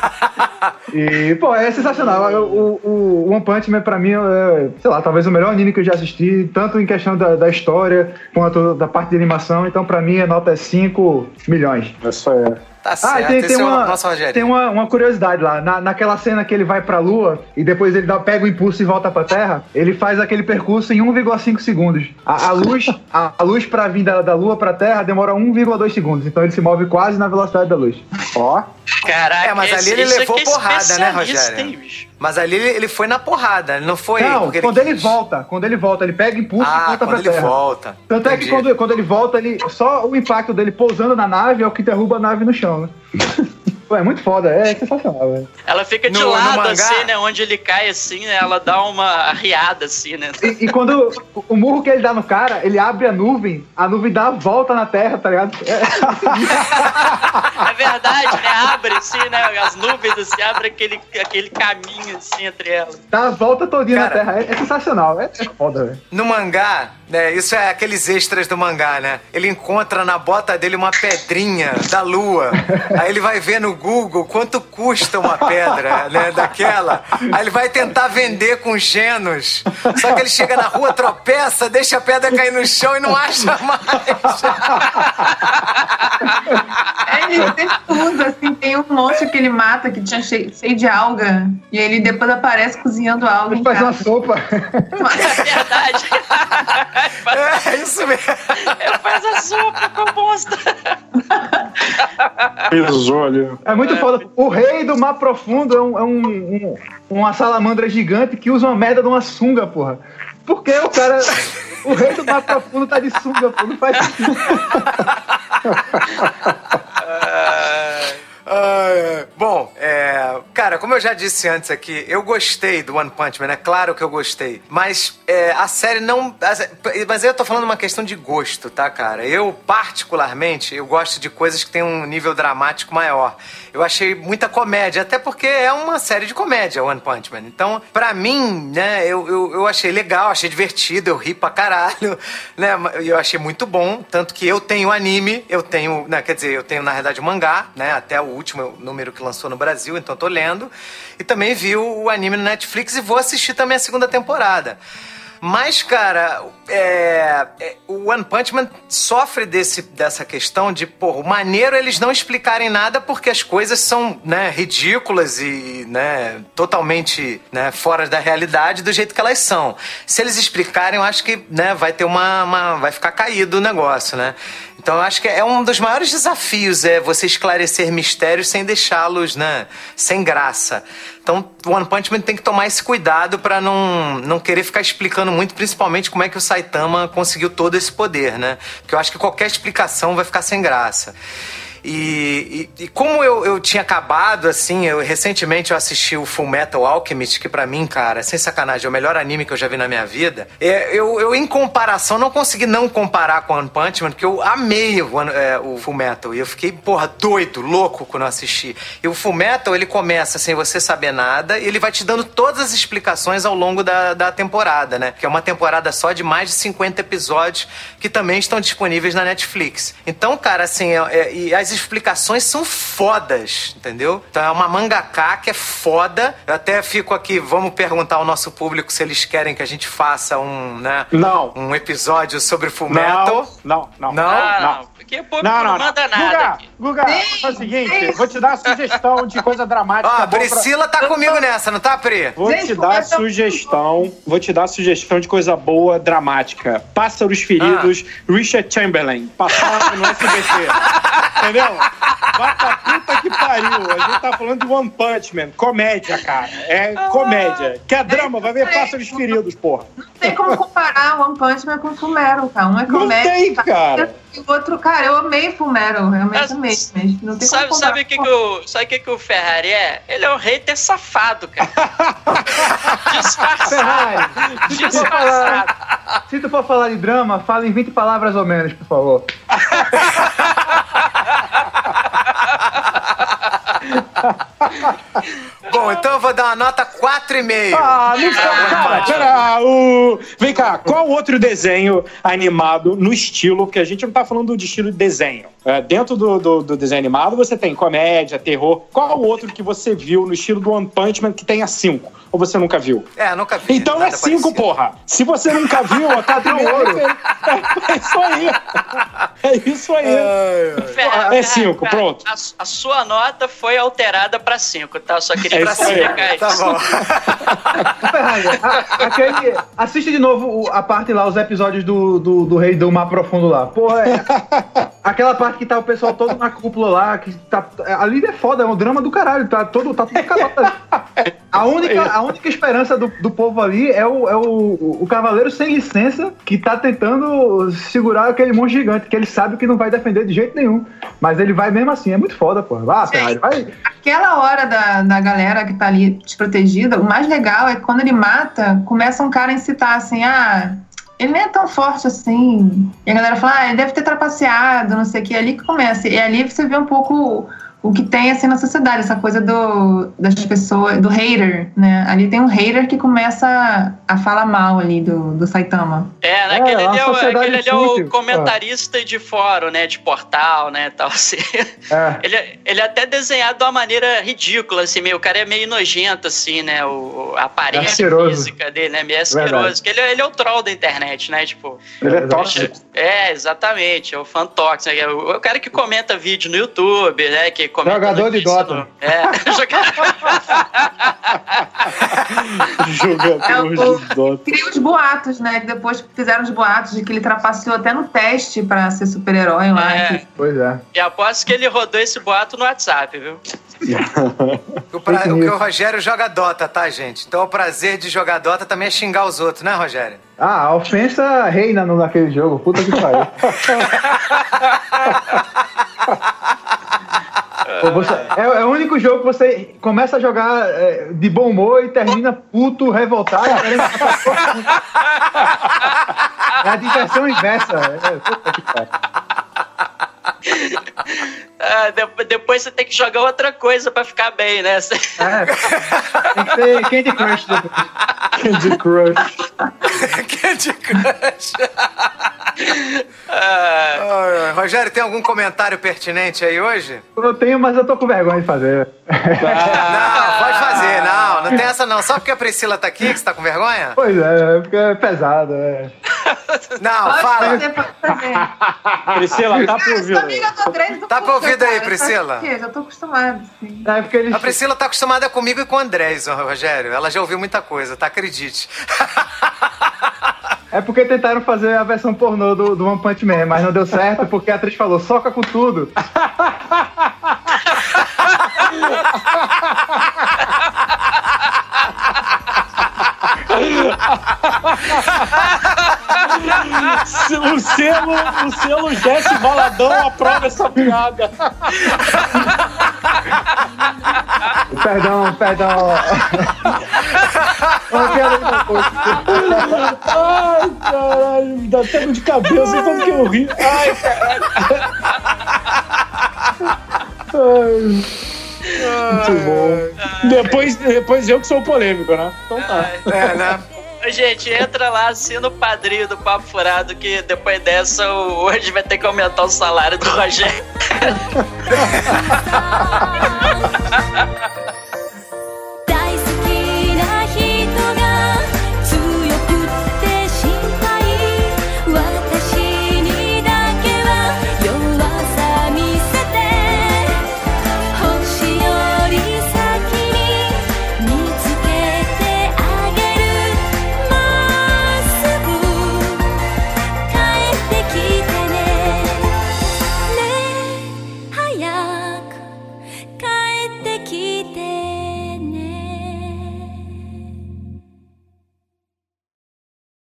E, pô, é sensacional. O, o, One Punch Man, pra mim, é, sei lá, talvez o melhor anime que eu já assisti, tanto em questão da, da história quanto da parte de animação. Então, pra mim, a nota é 5 milhões. Isso é. Tá ah, certo. tem, tem, uma, tem uma, uma, curiosidade lá. Na, naquela cena que ele vai pra lua e depois ele dá, pega o impulso e volta pra terra, ele faz aquele percurso em 1,5 segundos. A, a luz, a, a, luz pra vir da, da lua pra terra demora 1,2 segundos. Então ele se move quase na velocidade da luz. Ó. Caraca, é, mas ali ele levou é porrada, né, Rogério? Hein, mas ali ele, ele foi na porrada, ele não foi. Não, quando ele, ele, volta, quando ele volta, ele pega impulso ah, e volta pra ele terra. volta. Tanto Entendi. é que quando, quando ele volta, ele, só o impacto dele pousando na nave é o que derruba a nave no chão, né? Pô, é muito foda, é sensacional, velho. Ela fica de no, lado, no assim, né? Onde ele cai, assim, né? Ela dá uma riada, assim, né? E, e quando o, o murro que ele dá no cara, ele abre a nuvem, a nuvem dá a volta na terra, tá ligado? É, é verdade, né? Abre, assim, né? As nuvens, assim, abre aquele, aquele caminho, assim, entre elas. Dá a volta todinha cara, na terra. É, é sensacional, é, é foda, velho. No mangá, né? Isso é aqueles extras do mangá, né? Ele encontra na bota dele uma pedrinha da lua. Aí ele vai ver no Google quanto custa uma pedra, né? Daquela. Aí ele vai tentar vender com genos. Só que ele chega na rua, tropeça, deixa a pedra cair no chão e não acha mais. É, ele tem tudo, assim, tem um monstro que ele mata que tinha cheio, cheio de alga. E ele depois aparece cozinhando alga. Ele faz casa. uma sopa. É verdade. É isso mesmo. Ele faz a sopa com o monstro. Risolho. É muito foda. O rei do mar profundo é, um, é um- um- uma salamandra gigante que usa uma merda de uma sunga, porra. Por que o cara. O rei do mar profundo tá de sunga, pô? Não faz sentido. Ah, bom, é, cara, como eu já disse antes aqui, eu gostei do One Punch Man, é claro que eu gostei. Mas é, a série não. mas aí eu tô falando uma questão de gosto, tá, cara? Eu, particularmente, eu gosto de coisas que têm um nível dramático maior. Eu achei muita comédia, até porque é uma série de comédia, One Punch Man. Então, pra mim, né, eu, eu, eu achei legal, achei divertido, eu ri pra caralho, né? Eu achei muito bom. Tanto que eu tenho anime, eu tenho, né, quer dizer, eu tenho, na o mangá, né? Até o último número que lançou no Brasil, então tô lendo. E também vi o, anime no Netflix e vou assistir também a segunda temporada. Mas, cara, é, é, o One Punch Man sofre desse, dessa questão de, pô, maneiro eles não explicarem nada porque as coisas são, né, ridículas e, né, totalmente, né, fora da realidade do jeito que elas são. Se eles explicarem, eu acho que, né, vai ter uma, uma vai ficar caído o negócio, né? Então acho que é um dos maiores desafios é você esclarecer mistérios sem deixá-los, né, sem graça. Então, o One Punch Man tem que tomar esse cuidado pra não, não querer ficar explicando muito, principalmente como é que o Saitama conseguiu todo esse poder, né? Porque eu acho que qualquer explicação vai ficar sem graça. E, e- como eu, eu tinha acabado, assim, eu recentemente eu assisti o Full Metal Alchemist, que pra mim, cara, sem sacanagem, é o melhor anime que eu já vi na minha vida. É, eu, eu, em comparação, não consegui não comparar com One Punch Man, porque eu amei o, é, o Full Metal. E eu fiquei, porra, doido, louco quando eu assisti. E o Full Metal, ele começa sem você saber nada, e ele vai te dando todas as explicações ao longo da, da temporada, né? Que é uma temporada só de mais de 50 episódios, que também estão disponíveis na Netflix. Então, cara, assim, é- é- as explicações são fodas, entendeu? Então é uma mangaká que é foda. Eu até fico aqui, vamos perguntar ao nosso público se eles querem que a gente faça um, né? Não. Um episódio sobre Full Não, não, não. Não? Ah, não. Não. Porque o público Não, não, não, não. manda nada Guga, aqui. Guga, faz o seguinte, vou te dar a sugestão de coisa dramática. Ó, a boa pra- Priscila tá comigo nessa, não tá, Pri? Vou Gente, te dar sugestão, vou te dar sugestão de coisa boa, dramática. Pássaros Feridos, Richard Chamberlain, passar no SBT. Entendeu? Vai pra puta que pariu. A gente tá falando de One Punch Man. Comédia, cara. É comédia. Quer drama? Vai ver Pássaros Feridos, porra. Não tem como comparar One Punch Man com Fumero, cara. Um é Não comédia. tem, cara. E o outro, cara, eu amei Fumero. Realmente Mas- amei. Mas não tem Sabe, como sabe o que, que, o, sabe o que, que o Ferrari é? Ele é um hater safado, cara. Disfarçado. Ferrari, se tu for falar, Disfarçado. se tu for falar de drama, fala em 20 palavras ou menos, por favor. Bom, então eu vou dar uma nota 4,5. Ah, não foi, cara. Pera, o... Vem cá, qual outro desenho animado no estilo, que a gente não tá falando de estilo de desenho. É, dentro do, do, do desenho animado você tem comédia, terror. Qual o outro que você viu no estilo do One Punch Man que tenha cinco? Ou você nunca viu? É, nunca vi. Então é cinco, parecido. porra. Se você nunca viu, a tua primeira ouro. refer- É isso aí. É isso aí. Ferrari, É cinco, Ferrari, pronto. A, a sua nota foi alterada pra 5, tá? Só queria É isso aí. explicar Tá bom. Ferrari, aquele, assiste de novo a parte lá, os episódios do, do, do Rei do Mar Profundo lá. Pô, é, aquela parte que tá o pessoal todo na cúpula lá, que tá. Ali é foda, é um drama do caralho, tá todo, tá tudo calado. A única, a única esperança do, do povo ali é, o, é o, o cavaleiro sem licença que tá tentando segurar aquele monstro gigante, que ele sabe que não vai defender de jeito nenhum. Mas ele vai mesmo assim, é muito foda, pô. Ah, Ferrari, vai. Aquela hora da, da galera que tá ali desprotegida, o mais legal é que quando ele mata, começa um cara a incitar assim, ah, ele nem é tão forte assim. E a galera fala, ah, ele deve ter trapaceado, não sei o que. É ali que começa. E ali você vê um pouco o que tem assim na sociedade, essa coisa do, das pessoas, do hater, né? Ali tem um hater que começa a falar mal ali do, do Saitama. É, né? É, aquele, uma ali é, o, sociedade aquele ali é o comentarista de fórum, né? De portal, né? Tal, assim. É. Ele, é- ele é até desenhado de uma maneira ridícula, assim, meio, o cara é meio nojento, assim, né? O, a aparência física dele, né? Meio asqueroso. Ele, é- ele é o troll da internet, né? Tipo, Ele é É, tóxico. é, exatamente, é o fan tóxico, né? O, o cara que comenta vídeo no YouTube, né? Que comentando Jogador de Dota. É, Jogador É de Dota. Cria os boatos, né? Que depois fizeram os boatos de que ele trapaceou até no teste pra ser super-herói lá. É. que- Pois é. e aposto que ele rodou esse boato no WhatsApp, viu? O, pra- o o Rogério joga Dota, tá, gente? Então o prazer de jogar Dota também é xingar os outros, né, Rogério? Ah, a ofensa reina no, naquele jogo. Puta que pariu. Você- é, é o único jogo que você começa a jogar é, de bom humor e termina puto, revoltado. É a diversão inversa. É, puta que pariu. Ah, de- depois você tem que jogar outra coisa pra ficar bem, né? É, tem que ter Candy Crush depois. Candy Crush. Candy Crush. Ah, ai. Rogério, tem algum comentário pertinente aí hoje? Eu tenho, mas eu tô com vergonha de fazer. Não, pode fazer, não. Não tem essa não. Só porque a Priscila tá aqui que você tá com vergonha? Pois é, porque é pesado. É. Não, Pode fala. fazer, pode fazer. Priscila, tá Eu ouvir. Tá pra ouvido aí, cara. Priscila? Quê? Já tô acostumada, sim. É porque eles, A Priscila tá acostumada comigo e com o Andrés, ó, Rogério. Ela já ouviu muita coisa, tá? Acredite. É porque tentaram fazer a versão pornô do, do One Punch Man, mas não deu certo porque a atriz falou, soca com tudo. O selo, o selo Jesse Valadão aprova essa piada. Perdão, perdão. Uma piada que não foi. Ai, caralho, me dá até de cabeça tanto que eu ri. Ai, caralho. Ai. Muito bom. Depois, depois eu que sou o polêmico, né? Então tá. É, né? Gente, entra lá, assina o padrinho do Papo Furado, que depois dessa, o- hoje vai ter que aumentar o salário do Rogério.